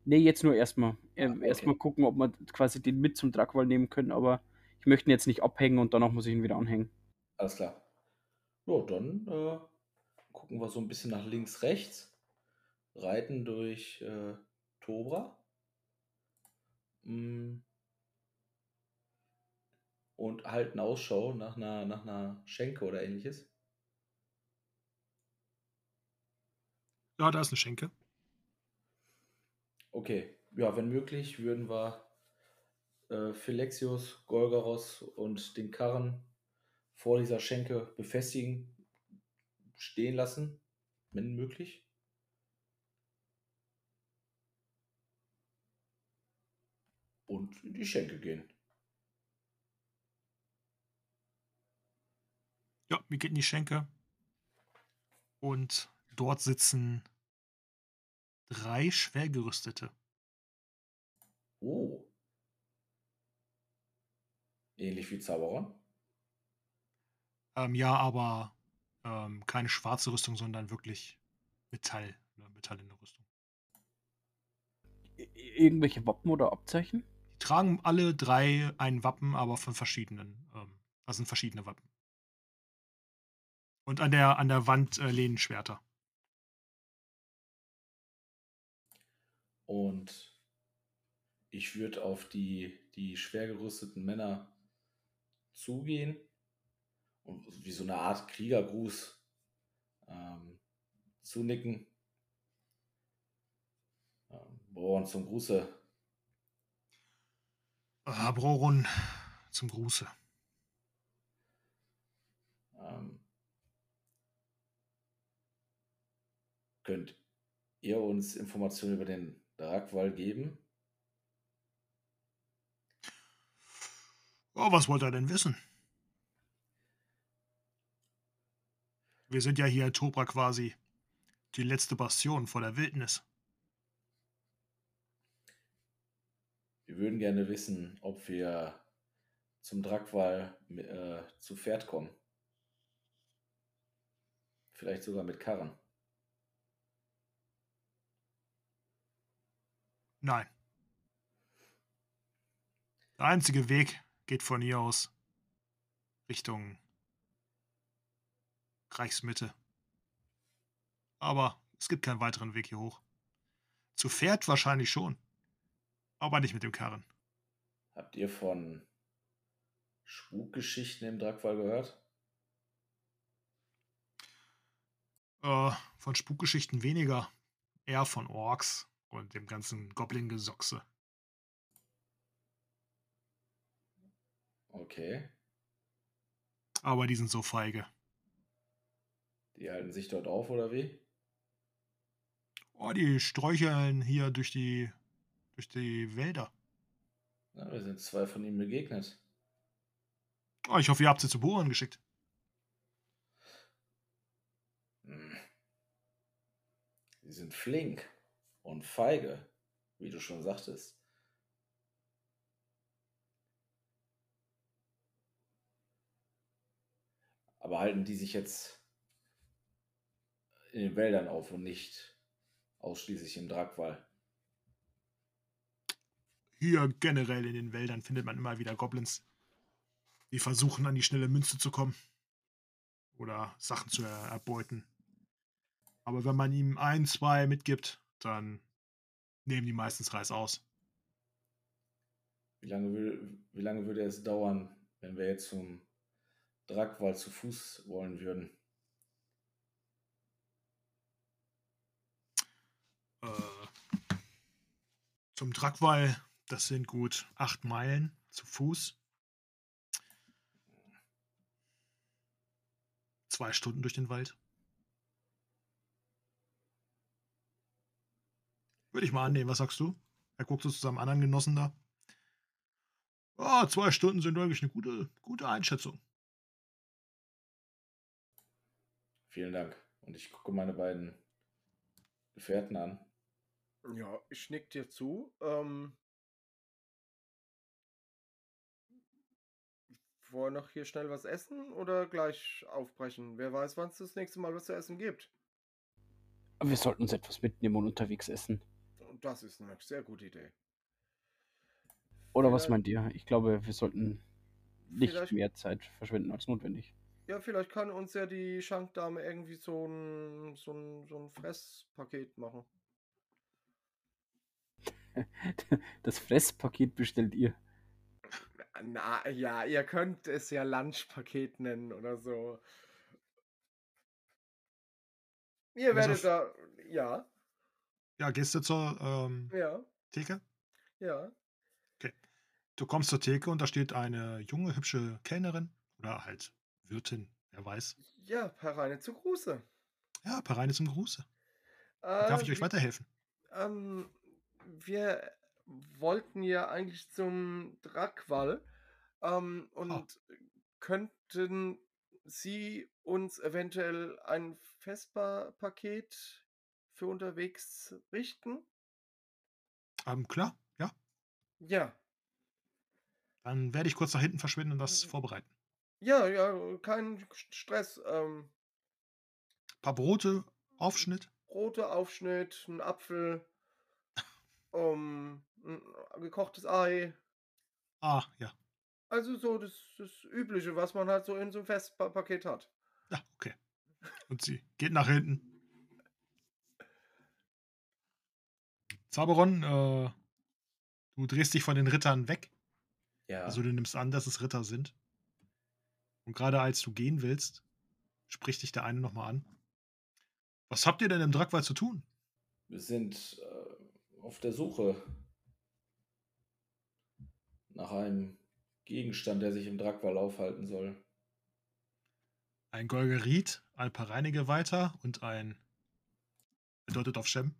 Nee, jetzt nur erstmal. Ah, okay. Erstmal gucken, ob wir quasi den mit zum Drackwall nehmen können, aber ich möchte ihn jetzt nicht abhängen und danach muss ich ihn wieder anhängen. Alles klar. Ja, dann äh, gucken wir so ein bisschen nach links, rechts. Reiten durch äh, Tobra. Mm. Und halten Ausschau nach einer, nach einer Schenke oder ähnliches. Ja, da ist eine Schenke. Okay, ja, wenn möglich, würden wir äh, Philexius, Golgaros und den Karren vor dieser Schenke befestigen, stehen lassen, wenn möglich. Und in die Schenke gehen. Ja, wir gehen in die Schenke. Und dort sitzen drei Schwergerüstete. Oh. Ähnlich wie Zauberer. Ähm, ja, aber ähm, keine schwarze Rüstung, sondern wirklich Metall. Ne, Metall in der Rüstung. Irgendwelche Wappen oder Abzeichen? Die tragen alle drei ein Wappen, aber von verschiedenen. Ähm, das sind verschiedene Wappen. Und an der, an der Wand äh, lehnen Schwerter. Und ich würde auf die, die schwer gerüsteten Männer zugehen und wie so eine Art Kriegergruß ähm, zunicken. Ähm, Bohren zum Gruße. Äh, Broron zum Gruße. Ähm, könnt ihr uns Informationen über den Dragwall geben? Oh, was wollt ihr denn wissen? Wir sind ja hier in Tobra quasi die letzte Bastion vor der Wildnis. Wir würden gerne wissen, ob wir zum Dragwall äh, zu Pferd kommen. Vielleicht sogar mit Karren. Nein. Der einzige Weg geht von hier aus Richtung Reichsmitte. Aber es gibt keinen weiteren Weg hier hoch. Zu Pferd wahrscheinlich schon, aber nicht mit dem Karren. Habt ihr von Spukgeschichten im Dragwall gehört? Äh, von Spukgeschichten weniger, eher von Orks und dem ganzen Goblin-Gesochse. Okay. Aber die sind so feige. Die halten sich dort auf, oder wie? Oh, die sträucheln hier durch die, durch die Wälder. Na, wir sind zwei von ihnen begegnet. Oh, ich hoffe, ihr habt sie zu Bohren geschickt. Hm. Sie sind flink und feige, wie du schon sagtest. Aber halten die sich jetzt in den Wäldern auf und nicht ausschließlich im Dragwall? Hier generell in den Wäldern findet man immer wieder Goblins, die versuchen, an die schnelle Münze zu kommen. Oder Sachen zu er erbeuten. Aber wenn man ihm ein, zwei mitgibt, dann nehmen die meistens Reis aus. Wie lange, will, wie lange würde es dauern, wenn wir jetzt zum Dragwall zu Fuß wollen würden? Äh, zum Drackwall, das sind gut acht Meilen zu Fuß. Zwei Stunden durch den Wald. Würde ich mal annehmen, was sagst du? Er guckt so zu seinem anderen Genossen da. Ah, zwei Stunden sind eigentlich eine gute, gute Einschätzung. Vielen Dank. Und ich gucke meine beiden Gefährten an. Ja, ich nick dir zu. Ähm, wollen noch hier schnell was essen oder gleich aufbrechen? Wer weiß, wann es das nächste Mal was zu essen gibt. Aber wir sollten uns etwas mitnehmen und unterwegs essen. Das ist eine sehr gute Idee. Oder was Vielleicht- meint ihr? Ich glaube, wir sollten nicht mehr Zeit verschwenden als notwendig. Ja, vielleicht kann uns ja die Schankdame irgendwie so ein, so ein, so ein Fresspaket machen. Das Fresspaket bestellt ihr. Na ja, ihr könnt es ja Lunchpaket nennen oder so. Ihr werdet da, ja, Ja, gehst du zur ähm, ja, Theke? ja. Du kommst zur Theke und da steht eine junge, hübsche Kellnerin oder halt Wirtin, wer weiß. Ja, Hereine zu Gruße. Ja, Pareine zum Gruße. Wie darf Äh, ich euch weiterhelfen? ähm, wir wollten ja eigentlich zum Drackwall ähm, Ah, und könnten Sie uns eventuell ein Vespa-Paket für unterwegs richten? ähm, klar, ja. Ja, Dann werde ich kurz nach hinten verschwinden und das Mhm. vorbereiten. ja, ja, kein Stress. Ähm, Ein paar Brote, Aufschnitt. Brote, Aufschnitt, ein Apfel, um, ein gekochtes Ei. Ah, ja. Also so das, das Übliche, was man halt so in so einem Festpaket hat. Ja, okay. Und sie geht nach hinten. Zaberon, äh, du drehst dich von den Rittern weg. Ja. Also du nimmst an, dass es Ritter sind. Und gerade als du gehen willst, spricht dich der eine nochmal an. Was habt ihr denn im Drackwald zu tun? Wir sind äh, auf der Suche nach einem Gegenstand, der sich im Drackwall aufhalten soll. Ein Golgerit, ein paar Reinige weiter und ein bedeutet auf Shem.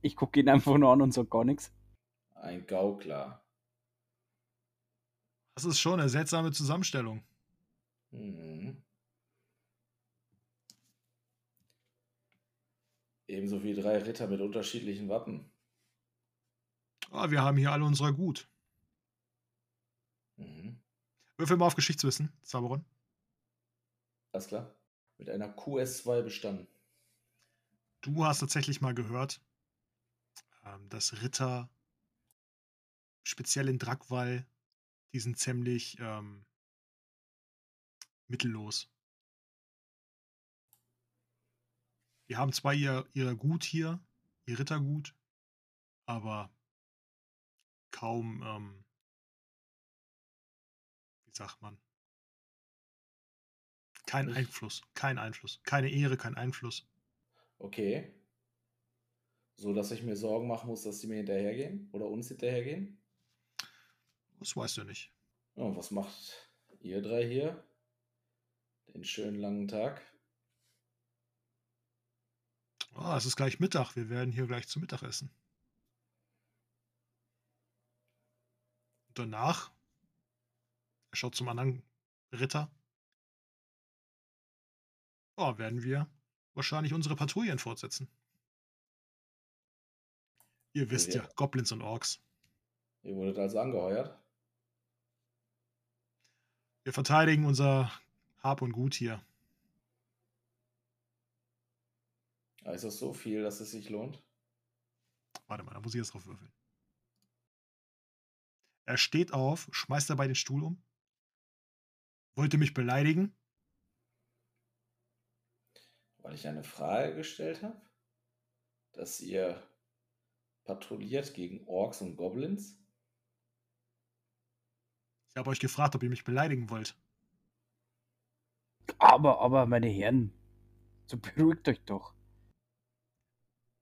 Ich gucke ihn einfach nur an und sag gar nichts. Ein Gaukler. Das ist schon eine seltsame Zusammenstellung. Mhm. Ebenso wie drei Ritter mit unterschiedlichen Wappen. Ah, wir haben hier alle unser Gut. Mhm. Würfel mal auf Geschichtswissen, Zaberon. Alles klar. Mit einer QS2 bestanden. Du hast tatsächlich mal gehört, ähm, dass Ritter, speziell in Drackwall, die sind ziemlich ähm, mittellos. Die haben zwar ihr, ihr Gut hier, ihr Rittergut, aber kaum, ähm, wie sagt man, kein Einfluss, kein Einfluss, keine Ehre, kein Einfluss. Okay. So dass ich mir Sorgen machen muss, dass sie mir hinterhergehen oder uns hinterhergehen. Das weißt du nicht. Ja, was macht ihr drei hier? Den schönen langen Tag. Ah, es ist gleich Mittag. Wir werden hier gleich zu Mittag essen. Danach, er schaut zum anderen Ritter, oh, werden wir wahrscheinlich unsere Patrouillen fortsetzen. Ihr wisst ja, Ja. Goblins und Orks. Ihr wurdet also angeheuert. Wir verteidigen unser Hab und Gut hier. Aber Ist das so viel, dass es sich lohnt? Warte mal, da muss ich jetzt drauf würfeln. Er steht auf, schmeißt dabei den Stuhl um. Wollte mich beleidigen. Weil ich eine Frage gestellt habe, dass ihr patrouilliert gegen Orks und Goblins. Ich habe euch gefragt, ob ihr mich beleidigen wollt. Aber, aber, meine Herren, so beruhigt euch doch.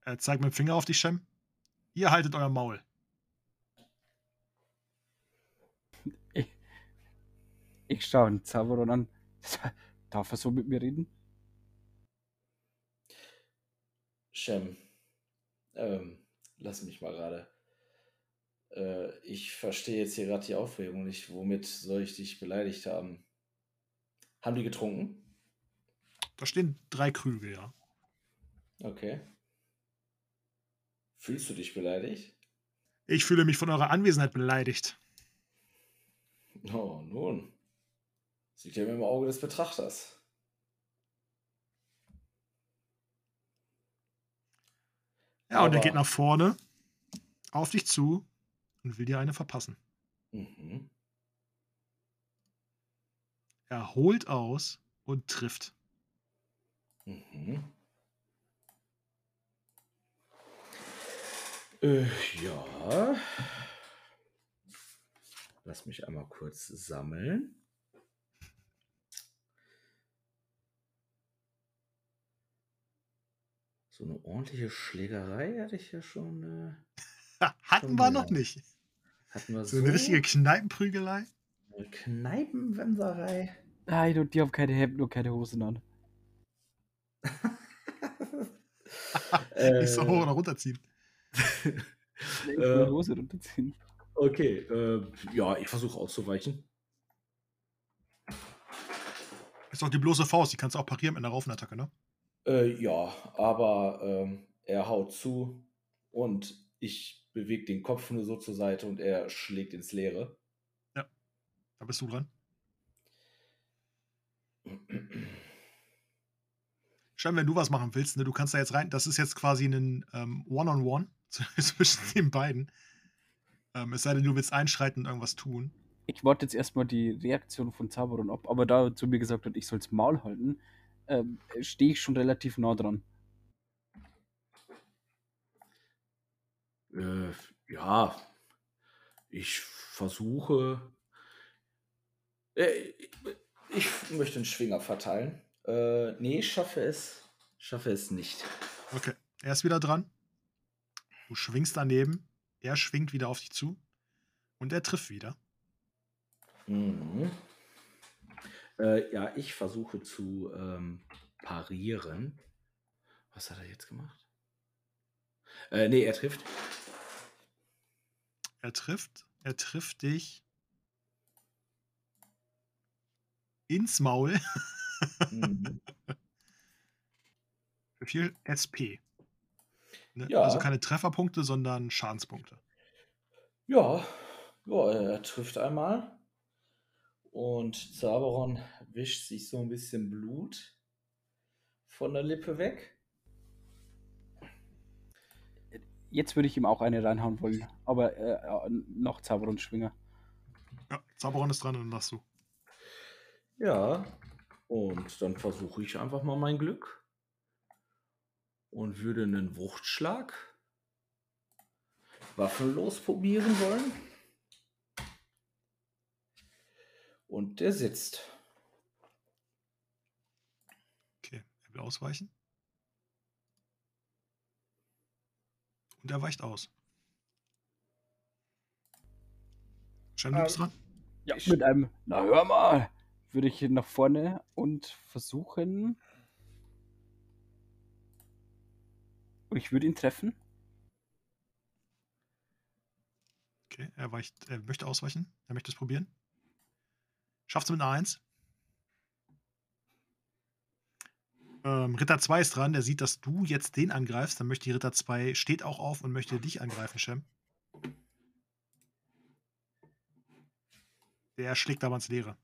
Er zeigt mit dem Finger auf dich, Shem. Ihr haltet euer Maul. Ich schaue den Zauberon an. Darf er so mit mir reden? Shem, ähm, lass mich mal gerade. Äh, ich verstehe jetzt hier gerade die Aufregung nicht. Womit soll ich dich beleidigt haben? Haben die getrunken? Da stehen drei Krüge, ja. Okay. Fühlst du dich beleidigt? Ich fühle mich von eurer Anwesenheit beleidigt. Oh, nun. Das liegt ja immer im Auge des Betrachters. Ja, und er geht nach vorne, auf dich zu und will dir eine verpassen. Mhm. Er holt aus und trifft. Mhm. Äh, ja. Lass mich einmal kurz sammeln. So eine ordentliche Schlägerei hatte ich ja schon. Äh, Hatten schon wir noch nicht. Hatten wir So eine richtige Kneipenprügelei. eine Kneipenwemserei. Nein, und die haben keine Hemden und keine Hosen an. Nicht so hoch äh, oder runterziehen. Ich Äh. Hose runterziehen. okay, äh, ja, ich versuche auszuweichen. Ist doch die bloße Faust, die kannst du auch parieren mit einer Raufenattacke, ne? Äh, ja, aber ähm, er haut zu und ich bewege den Kopf nur so zur Seite und er schlägt ins Leere. Da bist du dran. Schein, wenn du was machen willst, ne, du kannst da jetzt rein. Das ist jetzt quasi ein ähm, One-on-One zwischen den beiden. Ähm, es sei denn, du willst einschreiten und irgendwas tun. Ich warte jetzt erstmal die Reaktion von Zaberon ab, aber da er zu mir gesagt hat, ich soll's Maul halten, ähm, stehe ich schon relativ nah dran. Äh, ja, ich versuche. Äh, ich möchte einen Schwinger verteilen. Äh, nee, ich schaffe es. Schaffe es nicht. Okay, er ist wieder dran. Du schwingst daneben. Er schwingt wieder auf dich zu. Und er trifft wieder. Mhm. Äh, ja, ich versuche zu ähm, parieren. Was hat er jetzt gemacht? Äh, nee, er trifft. Er trifft. Er trifft dich ins Maul Mhm. für viel SP. Ne? Ja. Also keine Trefferpunkte, sondern Schadenspunkte. Ja, ja, er trifft einmal. Und Zaberon wischt sich so ein bisschen Blut von der Lippe weg. Jetzt würde ich ihm auch eine reinhauen wollen, aber äh, noch Zaberon Schwinger. Ja, Zaberon ist dran und dann darfst du. Ja, und dann versuche ich einfach mal mein Glück und würde einen Wuchtschlag waffenlos probieren wollen. Und der sitzt. Okay, er will ausweichen. Und er weicht aus. Schein, du Ähm, dran? Ja, Mit einem, na hör mal, würde ich nach vorne und versuchen. Und ich würde ihn treffen. Okay, er, weicht, er möchte ausweichen. Er möchte es probieren. Schafft es mit einer 1. Ähm, Ritter 2 ist dran. Der sieht, dass du jetzt den angreifst. Dann möchte die Ritter 2, steht auch auf und möchte dich angreifen, Shem. Der schlägt aber ins Leere.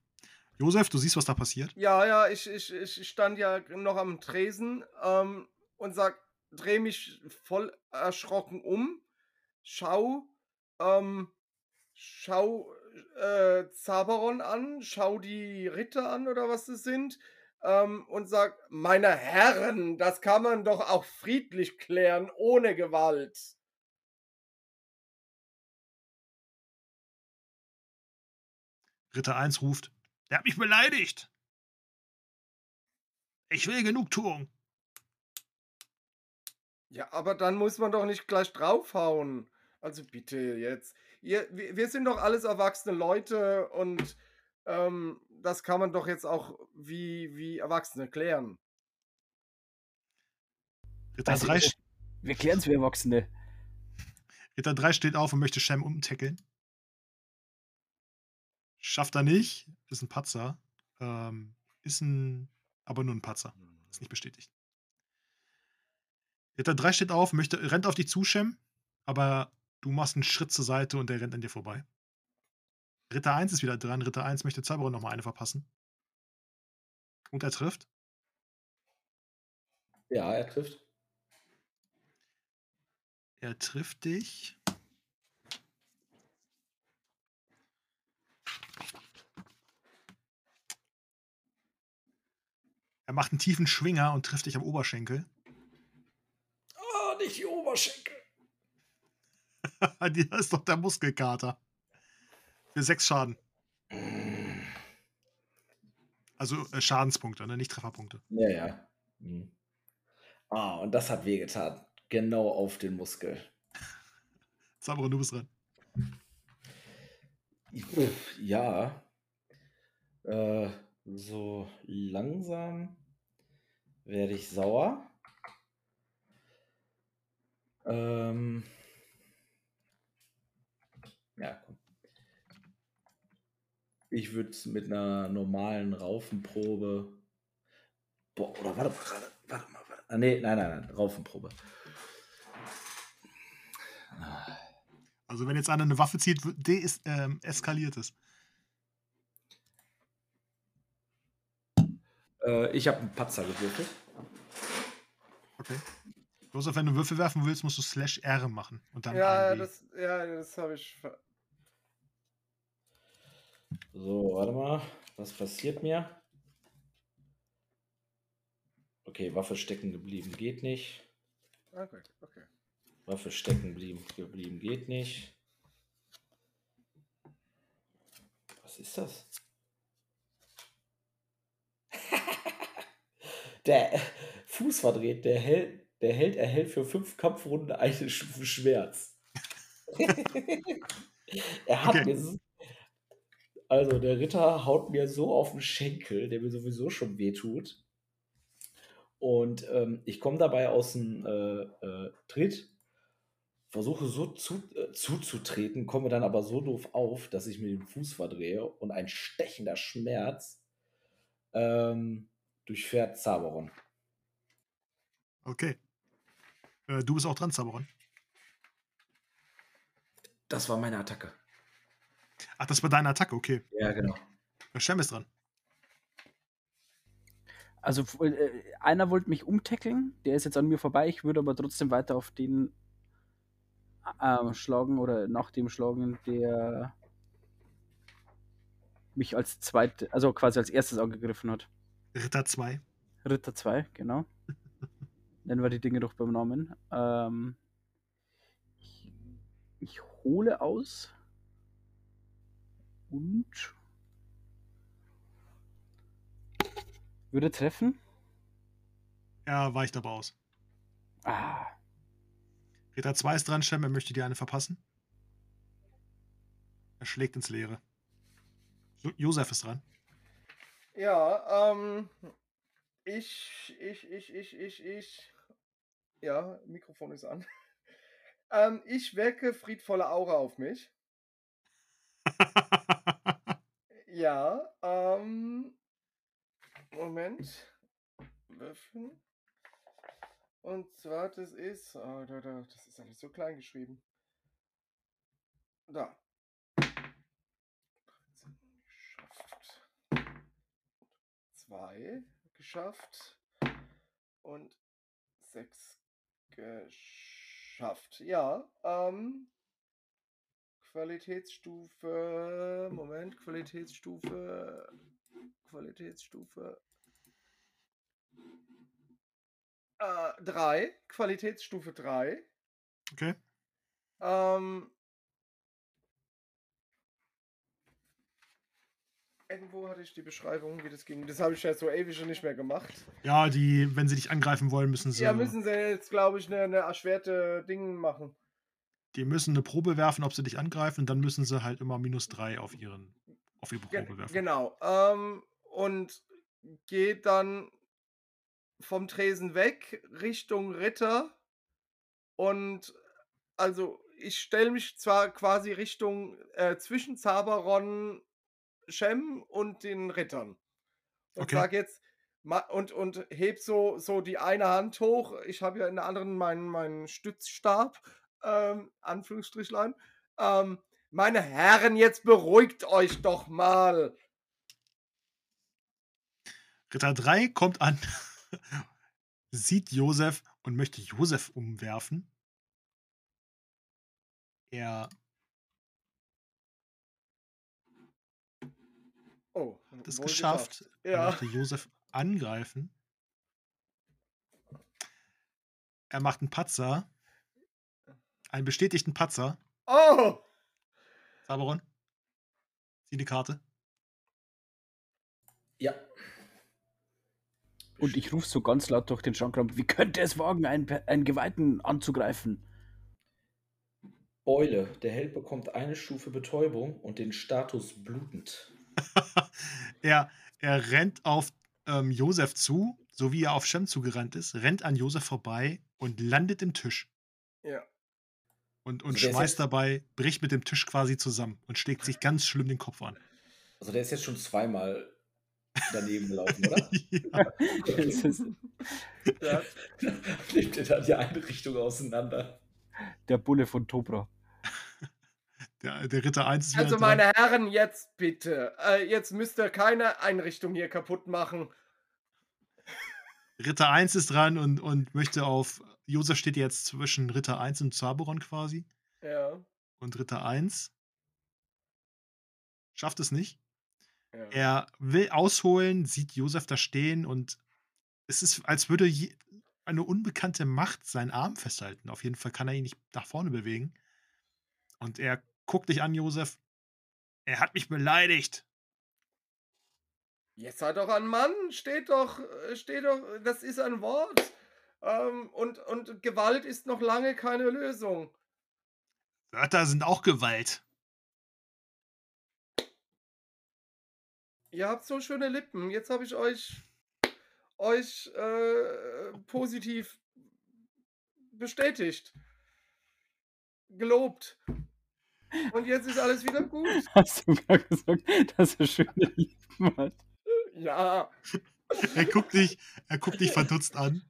Josef, du siehst, was da passiert. Ja, ja, ich, ich, ich stand ja noch am Tresen ähm, und sag, dreh mich voll erschrocken um, schau, ähm, schau äh, Zaberon an, schau die Ritter an oder was das sind ähm, und sag, meine Herren, das kann man doch auch friedlich klären, ohne Gewalt. Ritter 1 ruft: Der hat mich beleidigt. Ich will Genugtuung. Ja, aber dann muss man doch nicht gleich draufhauen. Also bitte jetzt. Ihr, wir, wir sind doch alles erwachsene Leute und ähm, das kann man doch jetzt auch wie, wie Erwachsene klären. Ritter ich 3, nicht. Wir klären es wie Erwachsene. Ritter 3 steht auf und möchte Shem umtackeln. Schafft er nicht. Ist ein Patzer. Ähm, ist ein, aber nur ein Patzer. Ist nicht bestätigt. Ritter 3 steht auf, möchte, rennt auf dich zu, Shem, aber du machst einen Schritt zur Seite und der rennt an dir vorbei. Ritter 1 ist wieder dran. Ritter 1 möchte Zauberer nochmal eine verpassen. Und er trifft. Ja, er trifft. Er trifft dich. Er macht einen tiefen Schwinger und trifft dich am Oberschenkel. Oh, nicht die Oberschenkel. Die ist doch der Muskelkater. Für sechs Schaden. Also äh, Schadenspunkte, ne? nicht Trefferpunkte. Ja, ja. Hm. Ah, und das hat wehgetan. Genau auf den Muskel. Zauberer, du bist dran. Ja. Äh, so langsam werde ich sauer. Ähm, ja, komm. Ich würde es mit einer normalen Raufenprobe. Boah, oder warte mal, warte, warte mal. Warte. Ah, nee, nein, nein, nein, Raufenprobe. Also wenn jetzt einer eine Waffe zieht, de ähm, eskaliert es. Äh, ich habe einen Patzer gewürfelt. Okay. Josef, wenn du Würfel werfen willst, musst du Slash R machen. Und dann ja, das, ja, das habe ich. So, warte mal. Was passiert mir? Okay, Waffe stecken geblieben geht nicht. Okay, okay. Waffe stecken geblieben, geblieben geht nicht. Was ist das? der Fuß verdreht, der Held, der Held erhält für fünf Kampfrunden Stufe Schmerz. er hat okay. mir also der Ritter haut mir so auf den Schenkel, der mir sowieso schon wehtut. Und ähm, ich komme dabei aus dem äh, äh, Tritt, versuche so zu, äh, zuzutreten, komme dann aber so doof auf, dass ich mir den Fuß verdrehe und ein stechender Schmerz ähm, durchfährt Zaberon. Okay. Äh, du bist auch dran, Zaberon. Das war meine Attacke. Ach, das war deine Attacke, okay. Ja, genau. Der Shem ist dran. Also äh, einer wollte mich umtackeln, der ist jetzt an mir vorbei. Ich würde aber trotzdem weiter auf den äh, schlagen oder nach dem schlagen, der mich als zweit, also quasi als erstes angegriffen hat. Ritter 2. Ritter 2, genau. Nennen wir die Dinge doch beim Namen. Ähm, ich, ich hole aus und würde treffen. Er weicht aber aus. Ah. Ritter 2 ist dran, Shem, er möchte dir eine verpassen. Er schlägt ins Leere. Josef ist dran. Ja, ähm, ich, ich, ich, ich, ich, ich. Ja, Mikrofon ist an. ähm, ich wecke friedvolle Aura auf mich. ja, ähm, Moment. Öffnen. Und zwar, das ist, oh, da, da, das ist alles so klein geschrieben. Da. Geschafft. Zwei geschafft. Und sechs geschafft. Ja, ähm, Qualitätsstufe, Moment, Qualitätsstufe, Qualitätsstufe 3, äh, Qualitätsstufe 3. Okay. Ähm, irgendwo hatte ich die Beschreibung, wie das ging. Das habe ich ja so ewig schon nicht mehr gemacht. Ja, die, wenn sie dich angreifen wollen, müssen sie. Ja, müssen sie jetzt, glaube ich, eine, eine erschwerte Ding machen. Die müssen eine Probe werfen, ob sie dich angreifen, dann müssen sie halt immer minus 3 auf ihren auf ihre Probe Ge werfen. Genau. Ähm, und geht dann vom Tresen weg Richtung Ritter. Und also ich stelle mich zwar quasi Richtung äh, zwischen Zaberon, Shem und den Rittern. Und okay. sag jetzt, und, und heb so, so die eine Hand hoch. Ich habe ja in der anderen meinen, meinen Stützstab, ähm, Anführungsstrichlein. Ähm, meine Herren, jetzt beruhigt euch doch mal. Ritter 3 kommt an sieht Josef und möchte Josef umwerfen. Er oh, hat es geschafft. Ja. Er möchte Josef angreifen. Er macht einen Patzer. Einen bestätigten Patzer. Oh! Sabaron? Zieh die Karte. Ja. Und ich rufe so ganz laut durch den Schrankraum, wie könnte es wagen, einen, einen Geweihten anzugreifen? Beule. Der Held bekommt eine Stufe Betäubung und den Status blutend. er, er rennt auf ähm, Josef zu, so wie er auf Shem zugerannt ist, rennt an Josef vorbei und landet im Tisch. Ja. Und, und Also schmeißt dabei, bricht mit dem Tisch quasi zusammen und schlägt sich ganz schlimm den Kopf an. Also der ist jetzt schon zweimal daneben gelaufen, oder? ja. Hat, Nimmt er dann die Einrichtung auseinander. der Bulle von Tobra. Der, der Ritter 1 ist also, meine Herren, jetzt bitte. Äh, jetzt müsst ihr keine Einrichtung hier kaputt machen. Ritter 1 ist dran und, und möchte auf. Josef steht jetzt zwischen Ritter 1 und Zaberon quasi. Ja. Und Ritter 1 schafft es nicht. ja. Er will ausholen, sieht Josef da stehen und es ist, als würde je, eine unbekannte Macht seinen Arm festhalten. Auf jeden Fall kann er ihn nicht nach vorne bewegen. Und er guckt dich an, Josef. Er hat mich beleidigt. Jetzt sei doch ein Mann, steht doch, äh, steht doch, das ist ein Wort. Ähm, und, und Gewalt ist noch lange keine Lösung. Wörter sind auch Gewalt. Ihr habt so schöne Lippen. Jetzt habe ich euch, euch äh, positiv bestätigt. Gelobt. Und jetzt ist alles wieder gut. Hast du gerade gesagt, dass er schöne Lippen hat? Ja. Er guckt dich, er guckt dich verdutzt an.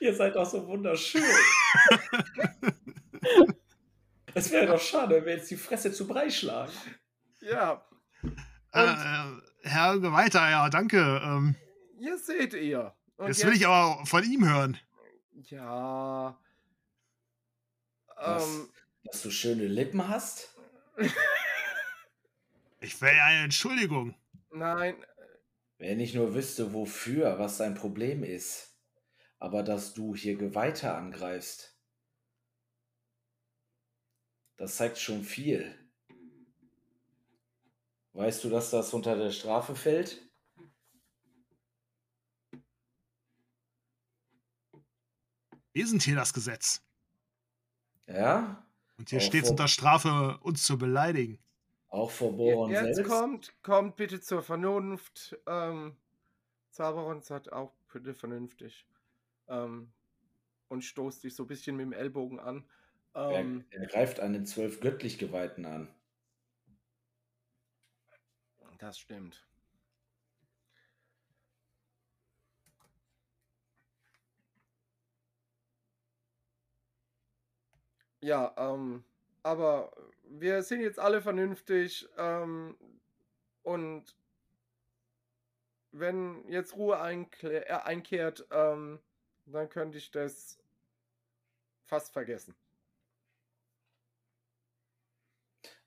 Ihr seid doch so wunderschön. Es wäre doch schade, wenn wir jetzt die Fresse zu Brei schlagen. Ja. Äh, äh, Herr Geweihter, ja, danke. Ähm, Hier seht ihr. Und jetzt will ich aber von ihm hören. Ja. Was? Ähm, Dass du schöne Lippen hast? Ich will eine Entschuldigung. nein, Wenn ich nur wüsste, wofür, was dein Problem ist. Aber dass du hier Geweihte angreifst, das zeigt schon viel. Weißt du, dass das unter der Strafe fällt? Wir sind hier das Gesetz. Ja? Und hier steht es unter Strafe, uns zu beleidigen. Auch vor Boron jetzt selbst? kommt, kommt bitte zur Vernunft. Ähm, Zaberon sagt auch bitte vernünftig. Ähm, und stoßt dich so ein bisschen mit dem Ellbogen an. Er, Ähm, er greift einen zwölf göttlich Geweihten an. das stimmt. Ja, ähm, aber wir sind jetzt alle vernünftig ähm, und wenn jetzt Ruhe einklä- äh, einkehrt, ähm, dann könnte ich das fast vergessen.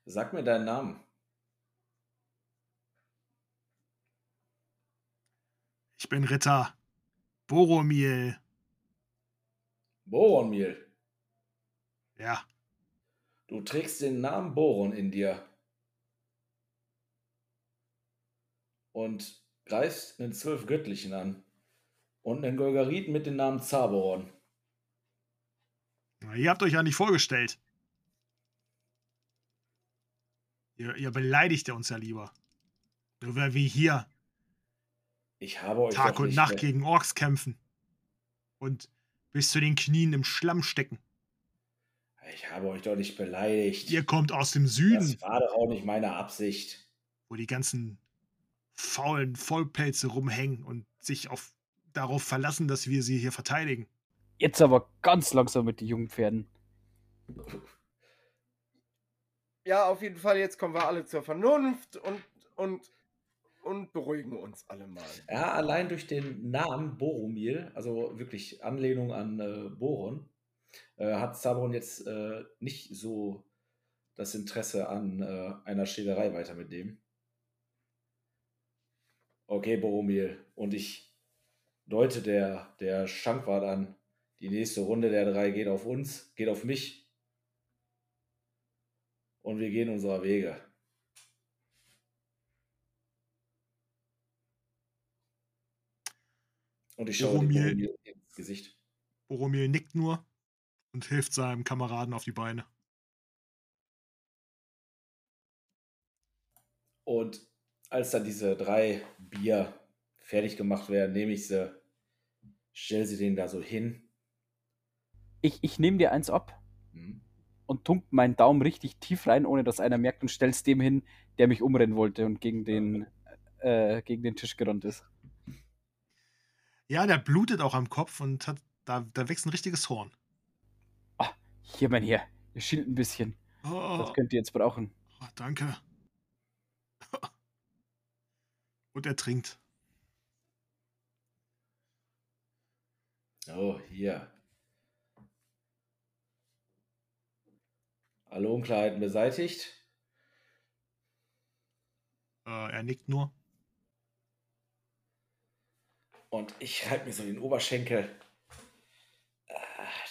Sag mir deinen Namen. Ich bin Ritter Boromir. Boronmil. Ja, Du trägst den Namen Boron in dir. Und greifst einen zwölf Göttlichen an. Und einen Golgariten mit dem Namen Zaboron. Na, ihr habt euch ja nicht vorgestellt. Ihr, ihr beleidigt uns ja lieber. Nur wir hier Ich habe euch Tag und Nacht gegen Orks kämpfen. Und bis zu den Knien im Schlamm stecken. Ich habe euch doch nicht beleidigt. Ihr kommt aus dem Süden, das war doch auch nicht meine Absicht. wo die ganzen faulen Vollpelze rumhängen und sich auf, darauf verlassen, dass wir sie hier verteidigen. Jetzt aber ganz langsam mit den jungen Pferden. Ja, auf jeden Fall, jetzt kommen wir alle zur Vernunft und, und, und beruhigen uns alle mal. Ja, allein durch den Namen Boromir, also wirklich Anlehnung an äh, Boron, äh, hat Zaboron jetzt äh, nicht so das Interesse an äh, einer Schlägerei weiter mit dem. Okay, Boromir. Und ich deute der, der Schankwart an. Die nächste Runde der drei geht auf uns, geht auf mich. und wir gehen unserer Wege. Und ich schaue Boromir- Boromir ins Gesicht. Boromir nickt nur und hilft seinem Kameraden auf die Beine. Und als dann diese drei Bier fertig gemacht werden, nehme ich sie, stelle sie denen da so hin. Ich, ich nehme dir eins ab Hm. und tunk meinen Daumen richtig tief rein, ohne dass einer merkt und stell's dem hin, der mich umrennen wollte und gegen den, äh, gegen den Tisch gerannt ist. Ja, der blutet auch am Kopf und hat, da, da wächst ein richtiges Horn. Hier, mein Herr, ihr schielt ein bisschen. Oh, Das könnt ihr jetzt brauchen. oh, danke. Und er trinkt. Oh, hier. Alle Unklarheiten beseitigt. Äh, er nickt nur. Und ich halte mir so den Oberschenkel.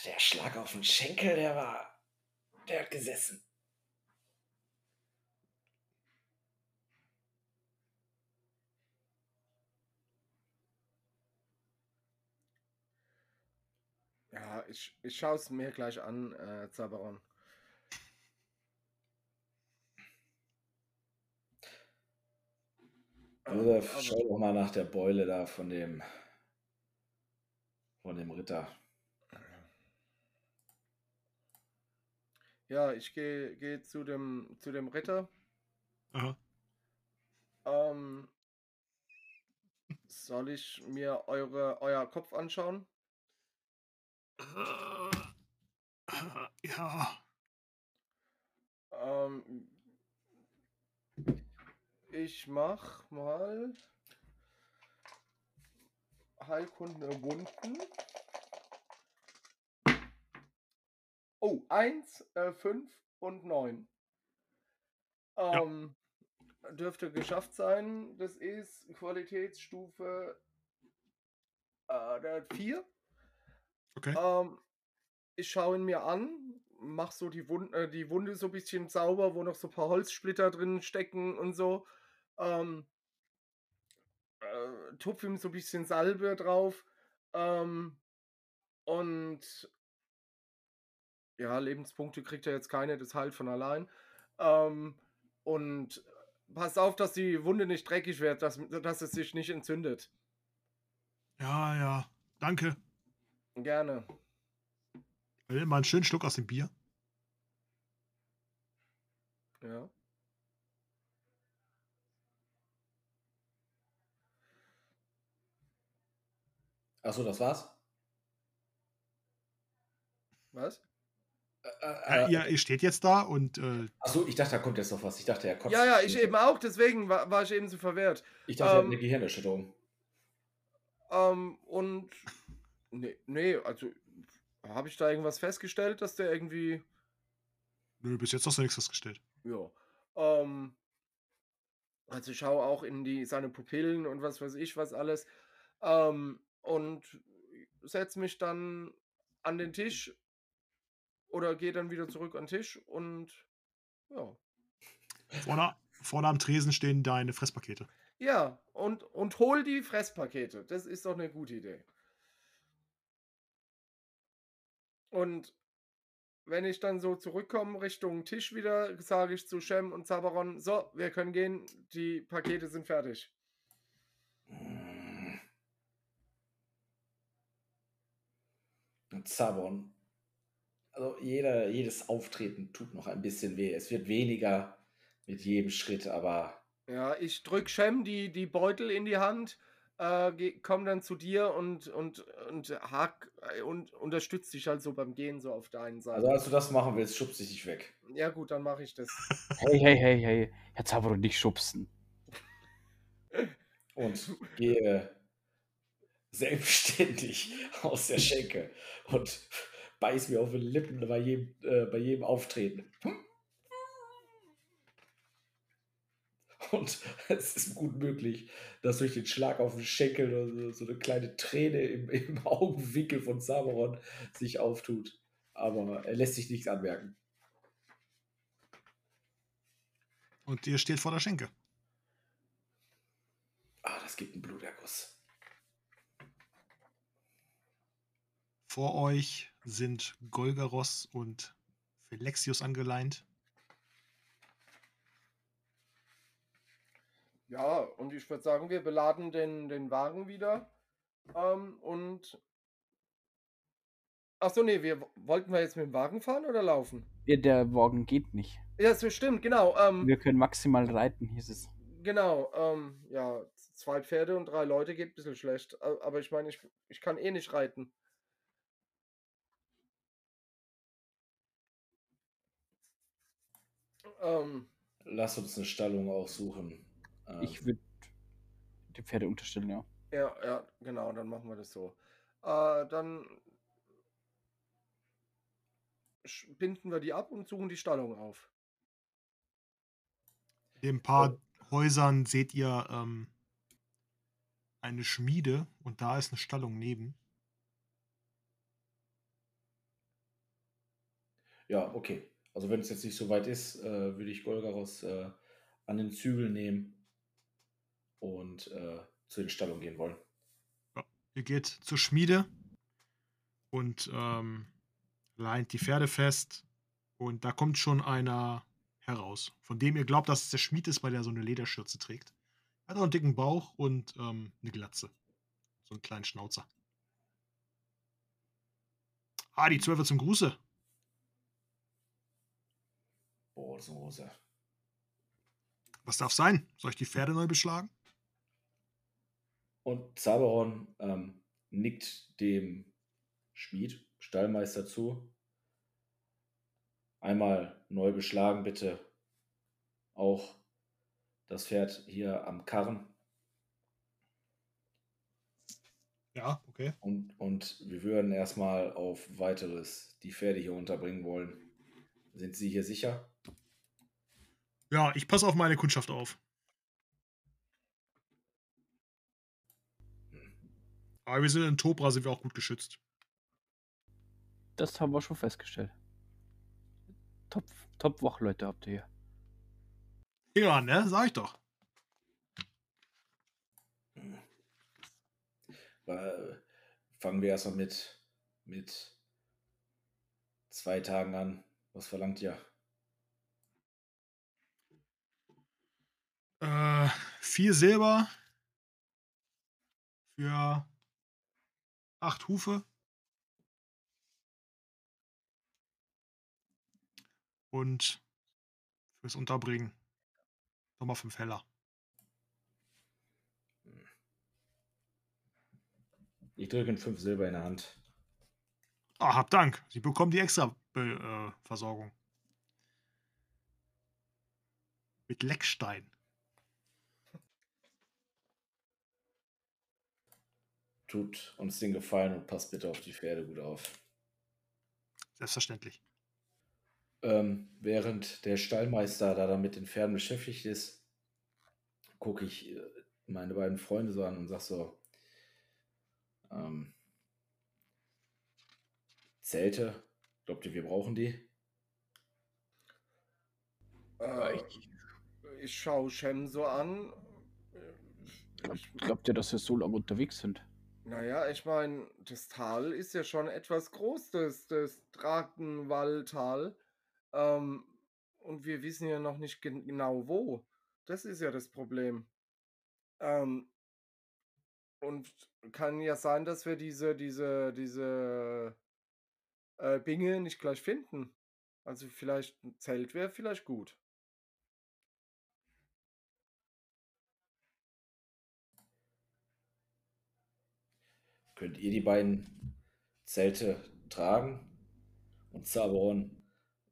Der Schlag auf den Schenkel, der war. Der hat gesessen. Ja, ich, ich schaue es mir gleich an, äh, Zaberon. Josef, Aber- schau doch mal nach der Beule da von dem. von dem Ritter. Ja, ich gehe geh zu dem zu dem Ritter. Aha. Ähm, soll ich mir eure euer Kopf anschauen? Äh, ja. Ähm, ich mach mal Heilkunde Wunden. Oh, 1, 5 und 9. Ja. Ähm, Dürfte geschafft sein. Das ist Qualitätsstufe äh, 4. Okay. Ähm, ich schaue ihn mir an, mach so die, Wund äh, die Wunde so ein bisschen sauber, wo noch so ein paar Holzsplitter drin stecken und so. Ähm, äh, tupf ihm so ein bisschen Salbe drauf. Ähm, und ja, Lebenspunkte kriegt er jetzt keine, das heilt von allein. Ähm, und passt auf, dass die Wunde nicht dreckig wird, dass, dass es sich nicht entzündet. Ja, ja. Danke. Gerne. Er nimmt mal einen schönen Schluck aus dem Bier. Ja. Achso, das war's? Was? Äh, Ja, äh, ihr, ihr steht jetzt da und äh, Achso, ich dachte, da kommt jetzt noch was. Ich dachte, er kotzt. Ja, ja, ich eben auch, deswegen war, war ich eben so verwehrt. Ich dachte, er hat ähm, eine Gehirnerschütterung. Ähm, und. Nee, nee, also. Habe ich da irgendwas festgestellt, dass der irgendwie. nö, bis jetzt hast du nichts festgestellt. Ja. Ähm. Also ich schaue auch in die seine Pupillen und was weiß ich, was alles. Ähm, und setze mich dann an den Tisch oder gehe dann wieder zurück an den Tisch und ja. Vorne, vorne am Tresen stehen deine Fresspakete. Ja, und, und hol die Fresspakete. Das ist doch eine gute Idee. Und wenn ich dann so zurückkomme Richtung Tisch wieder, sage ich zu Shem und Zabaron, so, wir können gehen, die Pakete sind fertig. Zabon. Also jeder, jedes Auftreten tut noch ein bisschen weh. Es wird weniger mit jedem Schritt, aber Ja, ich drück Shem die, die Beutel in die Hand, äh, komm dann zu dir und, und, und hack äh, und unterstützt dich halt so beim Gehen so auf der einen Seite. also als du das machen willst, schubst ich dich weg. ja gut, dann mache ich das. Hey, hey, hey, hey. Herr Zavro, nicht schubsen. Und gehe selbstständig aus der Schenke und beiß mir auf die Lippen bei jedem, äh, bei jedem Auftreten. Und es ist gut möglich, dass durch den Schlag auf den Schenkel so, so eine kleine Träne im, im Augenwinkel von Samuron sich auftut. Aber er lässt sich nichts anmerken. Und ihr steht vor der Schenke. Ah, das gibt einen Bluterguss. Vor euch sind Golgaros und Felexius angeleint. Ja, und ich würde sagen, wir beladen den, den Wagen wieder. Ähm, und. Achso, nee, wir wollten wir jetzt mit dem Wagen fahren oder laufen? Ja, der Wagen geht nicht. Ja, so stimmt, genau. Ähm, Wir können maximal reiten, hieß es. genau, ähm, ja, zwei Pferde und drei Leute geht ein bisschen schlecht. Aber ich meine, ich, ich kann eh nicht reiten. Ähm, Lass uns eine Stallung aufsuchen. Ähm, Ich würde die Pferde unterstellen, ja. ja, ja, genau, dann machen wir das so. Äh, dann binden wir die ab und suchen die Stallung auf. In ein paar Häusern seht ihr ähm, eine Schmiede und da ist eine Stallung neben. Ja, okay. Also wenn es jetzt nicht so weit ist, äh, würde ich Golgaros äh, an den Zügel nehmen und äh, zu den Stallungen gehen wollen. Ihr geht zur Schmiede und ähm, leint die Pferde fest und da kommt schon einer heraus, von dem ihr glaubt, dass es der Schmied ist, weil er so eine Lederschürze trägt. Er hat auch einen dicken Bauch und ähm, eine Glatze. So einen kleinen Schnauzer. Ah, die Zwölfe zum Gruße. Hose. Was darf sein? Soll ich die Pferde neu beschlagen? Und Zaberon ähm, nickt dem Schmied, Stallmeister zu. Einmal neu beschlagen, bitte. Auch das Pferd hier am Karren. Ja, okay. Und, und wir würden erstmal auf weiteres die Pferde hier unterbringen wollen. Sind Sie hier sicher? Ja, ich passe auf meine Kundschaft auf. Aber wir sind in Tobra, sind wir auch gut geschützt. Das haben wir schon festgestellt. Top, top Wachleute habt ihr hier. Ja, ne? Sag ich doch. Weil, fangen wir erstmal mit, mit zwei Tagen an. Was verlangt ihr? Äh, vier Silber für acht Hufe. Und fürs Unterbringen nochmal fünf Heller. Ich drücke in fünf Silber in der Hand. Ah, hab Dank. Sie bekommen die extra Be äh, Versorgung. Mit Leckstein. Tut uns den Gefallen und passt bitte auf die Pferde gut auf. Selbstverständlich. Ähm, während der Stallmeister da dann mit den Pferden beschäftigt ist, gucke ich äh, meine beiden Freunde so an und sag so, ähm, Zelte, glaubt ihr, wir brauchen die? Äh, ich- ich schaue Shem so an. Ich, Glaubt ihr, dass wir so lange unterwegs sind? Naja, ich meine, das Tal ist ja schon etwas groß, das, das Drakenwalltal. Ähm, und wir wissen ja noch nicht gen genau wo. Das ist ja das Problem. Ähm, und kann ja sein, dass wir diese, diese, diese äh, Binge nicht gleich finden. Also vielleicht ein Zelt wäre vielleicht gut. Könnt ihr die beiden Zelte tragen? Und Zaberon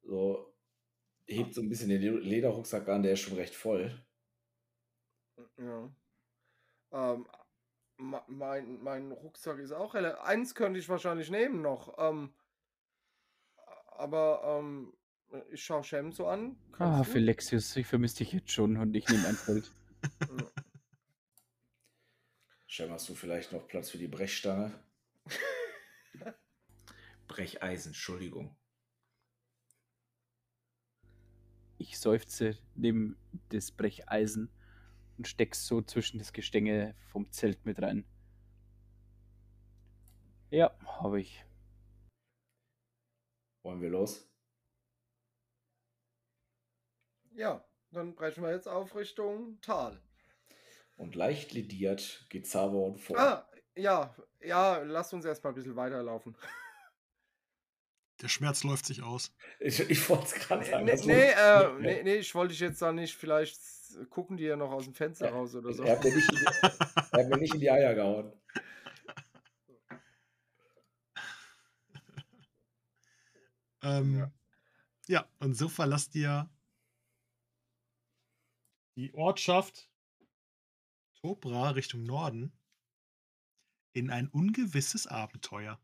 so hebt so ein bisschen den Le- Lederrucksack an, der ist schon recht voll. Ja. Ähm, mein, mein Rucksack ist auch relativ. Eins könnte ich wahrscheinlich nehmen noch. Ähm, aber ähm, ich schaue Shem so an. Ah, Kannst du? Felexius, ich vermisse dich jetzt schon und ich nehme ein Feld. Shem, hast du vielleicht noch Platz für die Brechstange? Brecheisen, Entschuldigung. ich seufze, nehme das Brecheisen und steck's so zwischen das Gestänge vom Zelt mit rein. Ja, habe ich. Wollen wir los? Ja, dann brechen wir jetzt auf Richtung Tal. Und leicht lediert geht Zaborn vor. Ah, ja, ja, lasst uns erstmal ein bisschen weiterlaufen. Der Schmerz läuft sich aus. Ich, ich wollte es gerade sagen. Nee, nee, äh, nee, nee, ich wollte dich jetzt da nicht, vielleicht gucken die ja noch aus dem Fenster Ja, raus oder so. Er hat, mir nicht in die, er hat mir nicht in die Eier gehauen. Ähm, Ja. ja. und so verlasst ihr die Ortschaft Tobra Richtung Norden in ein ungewisses Abenteuer.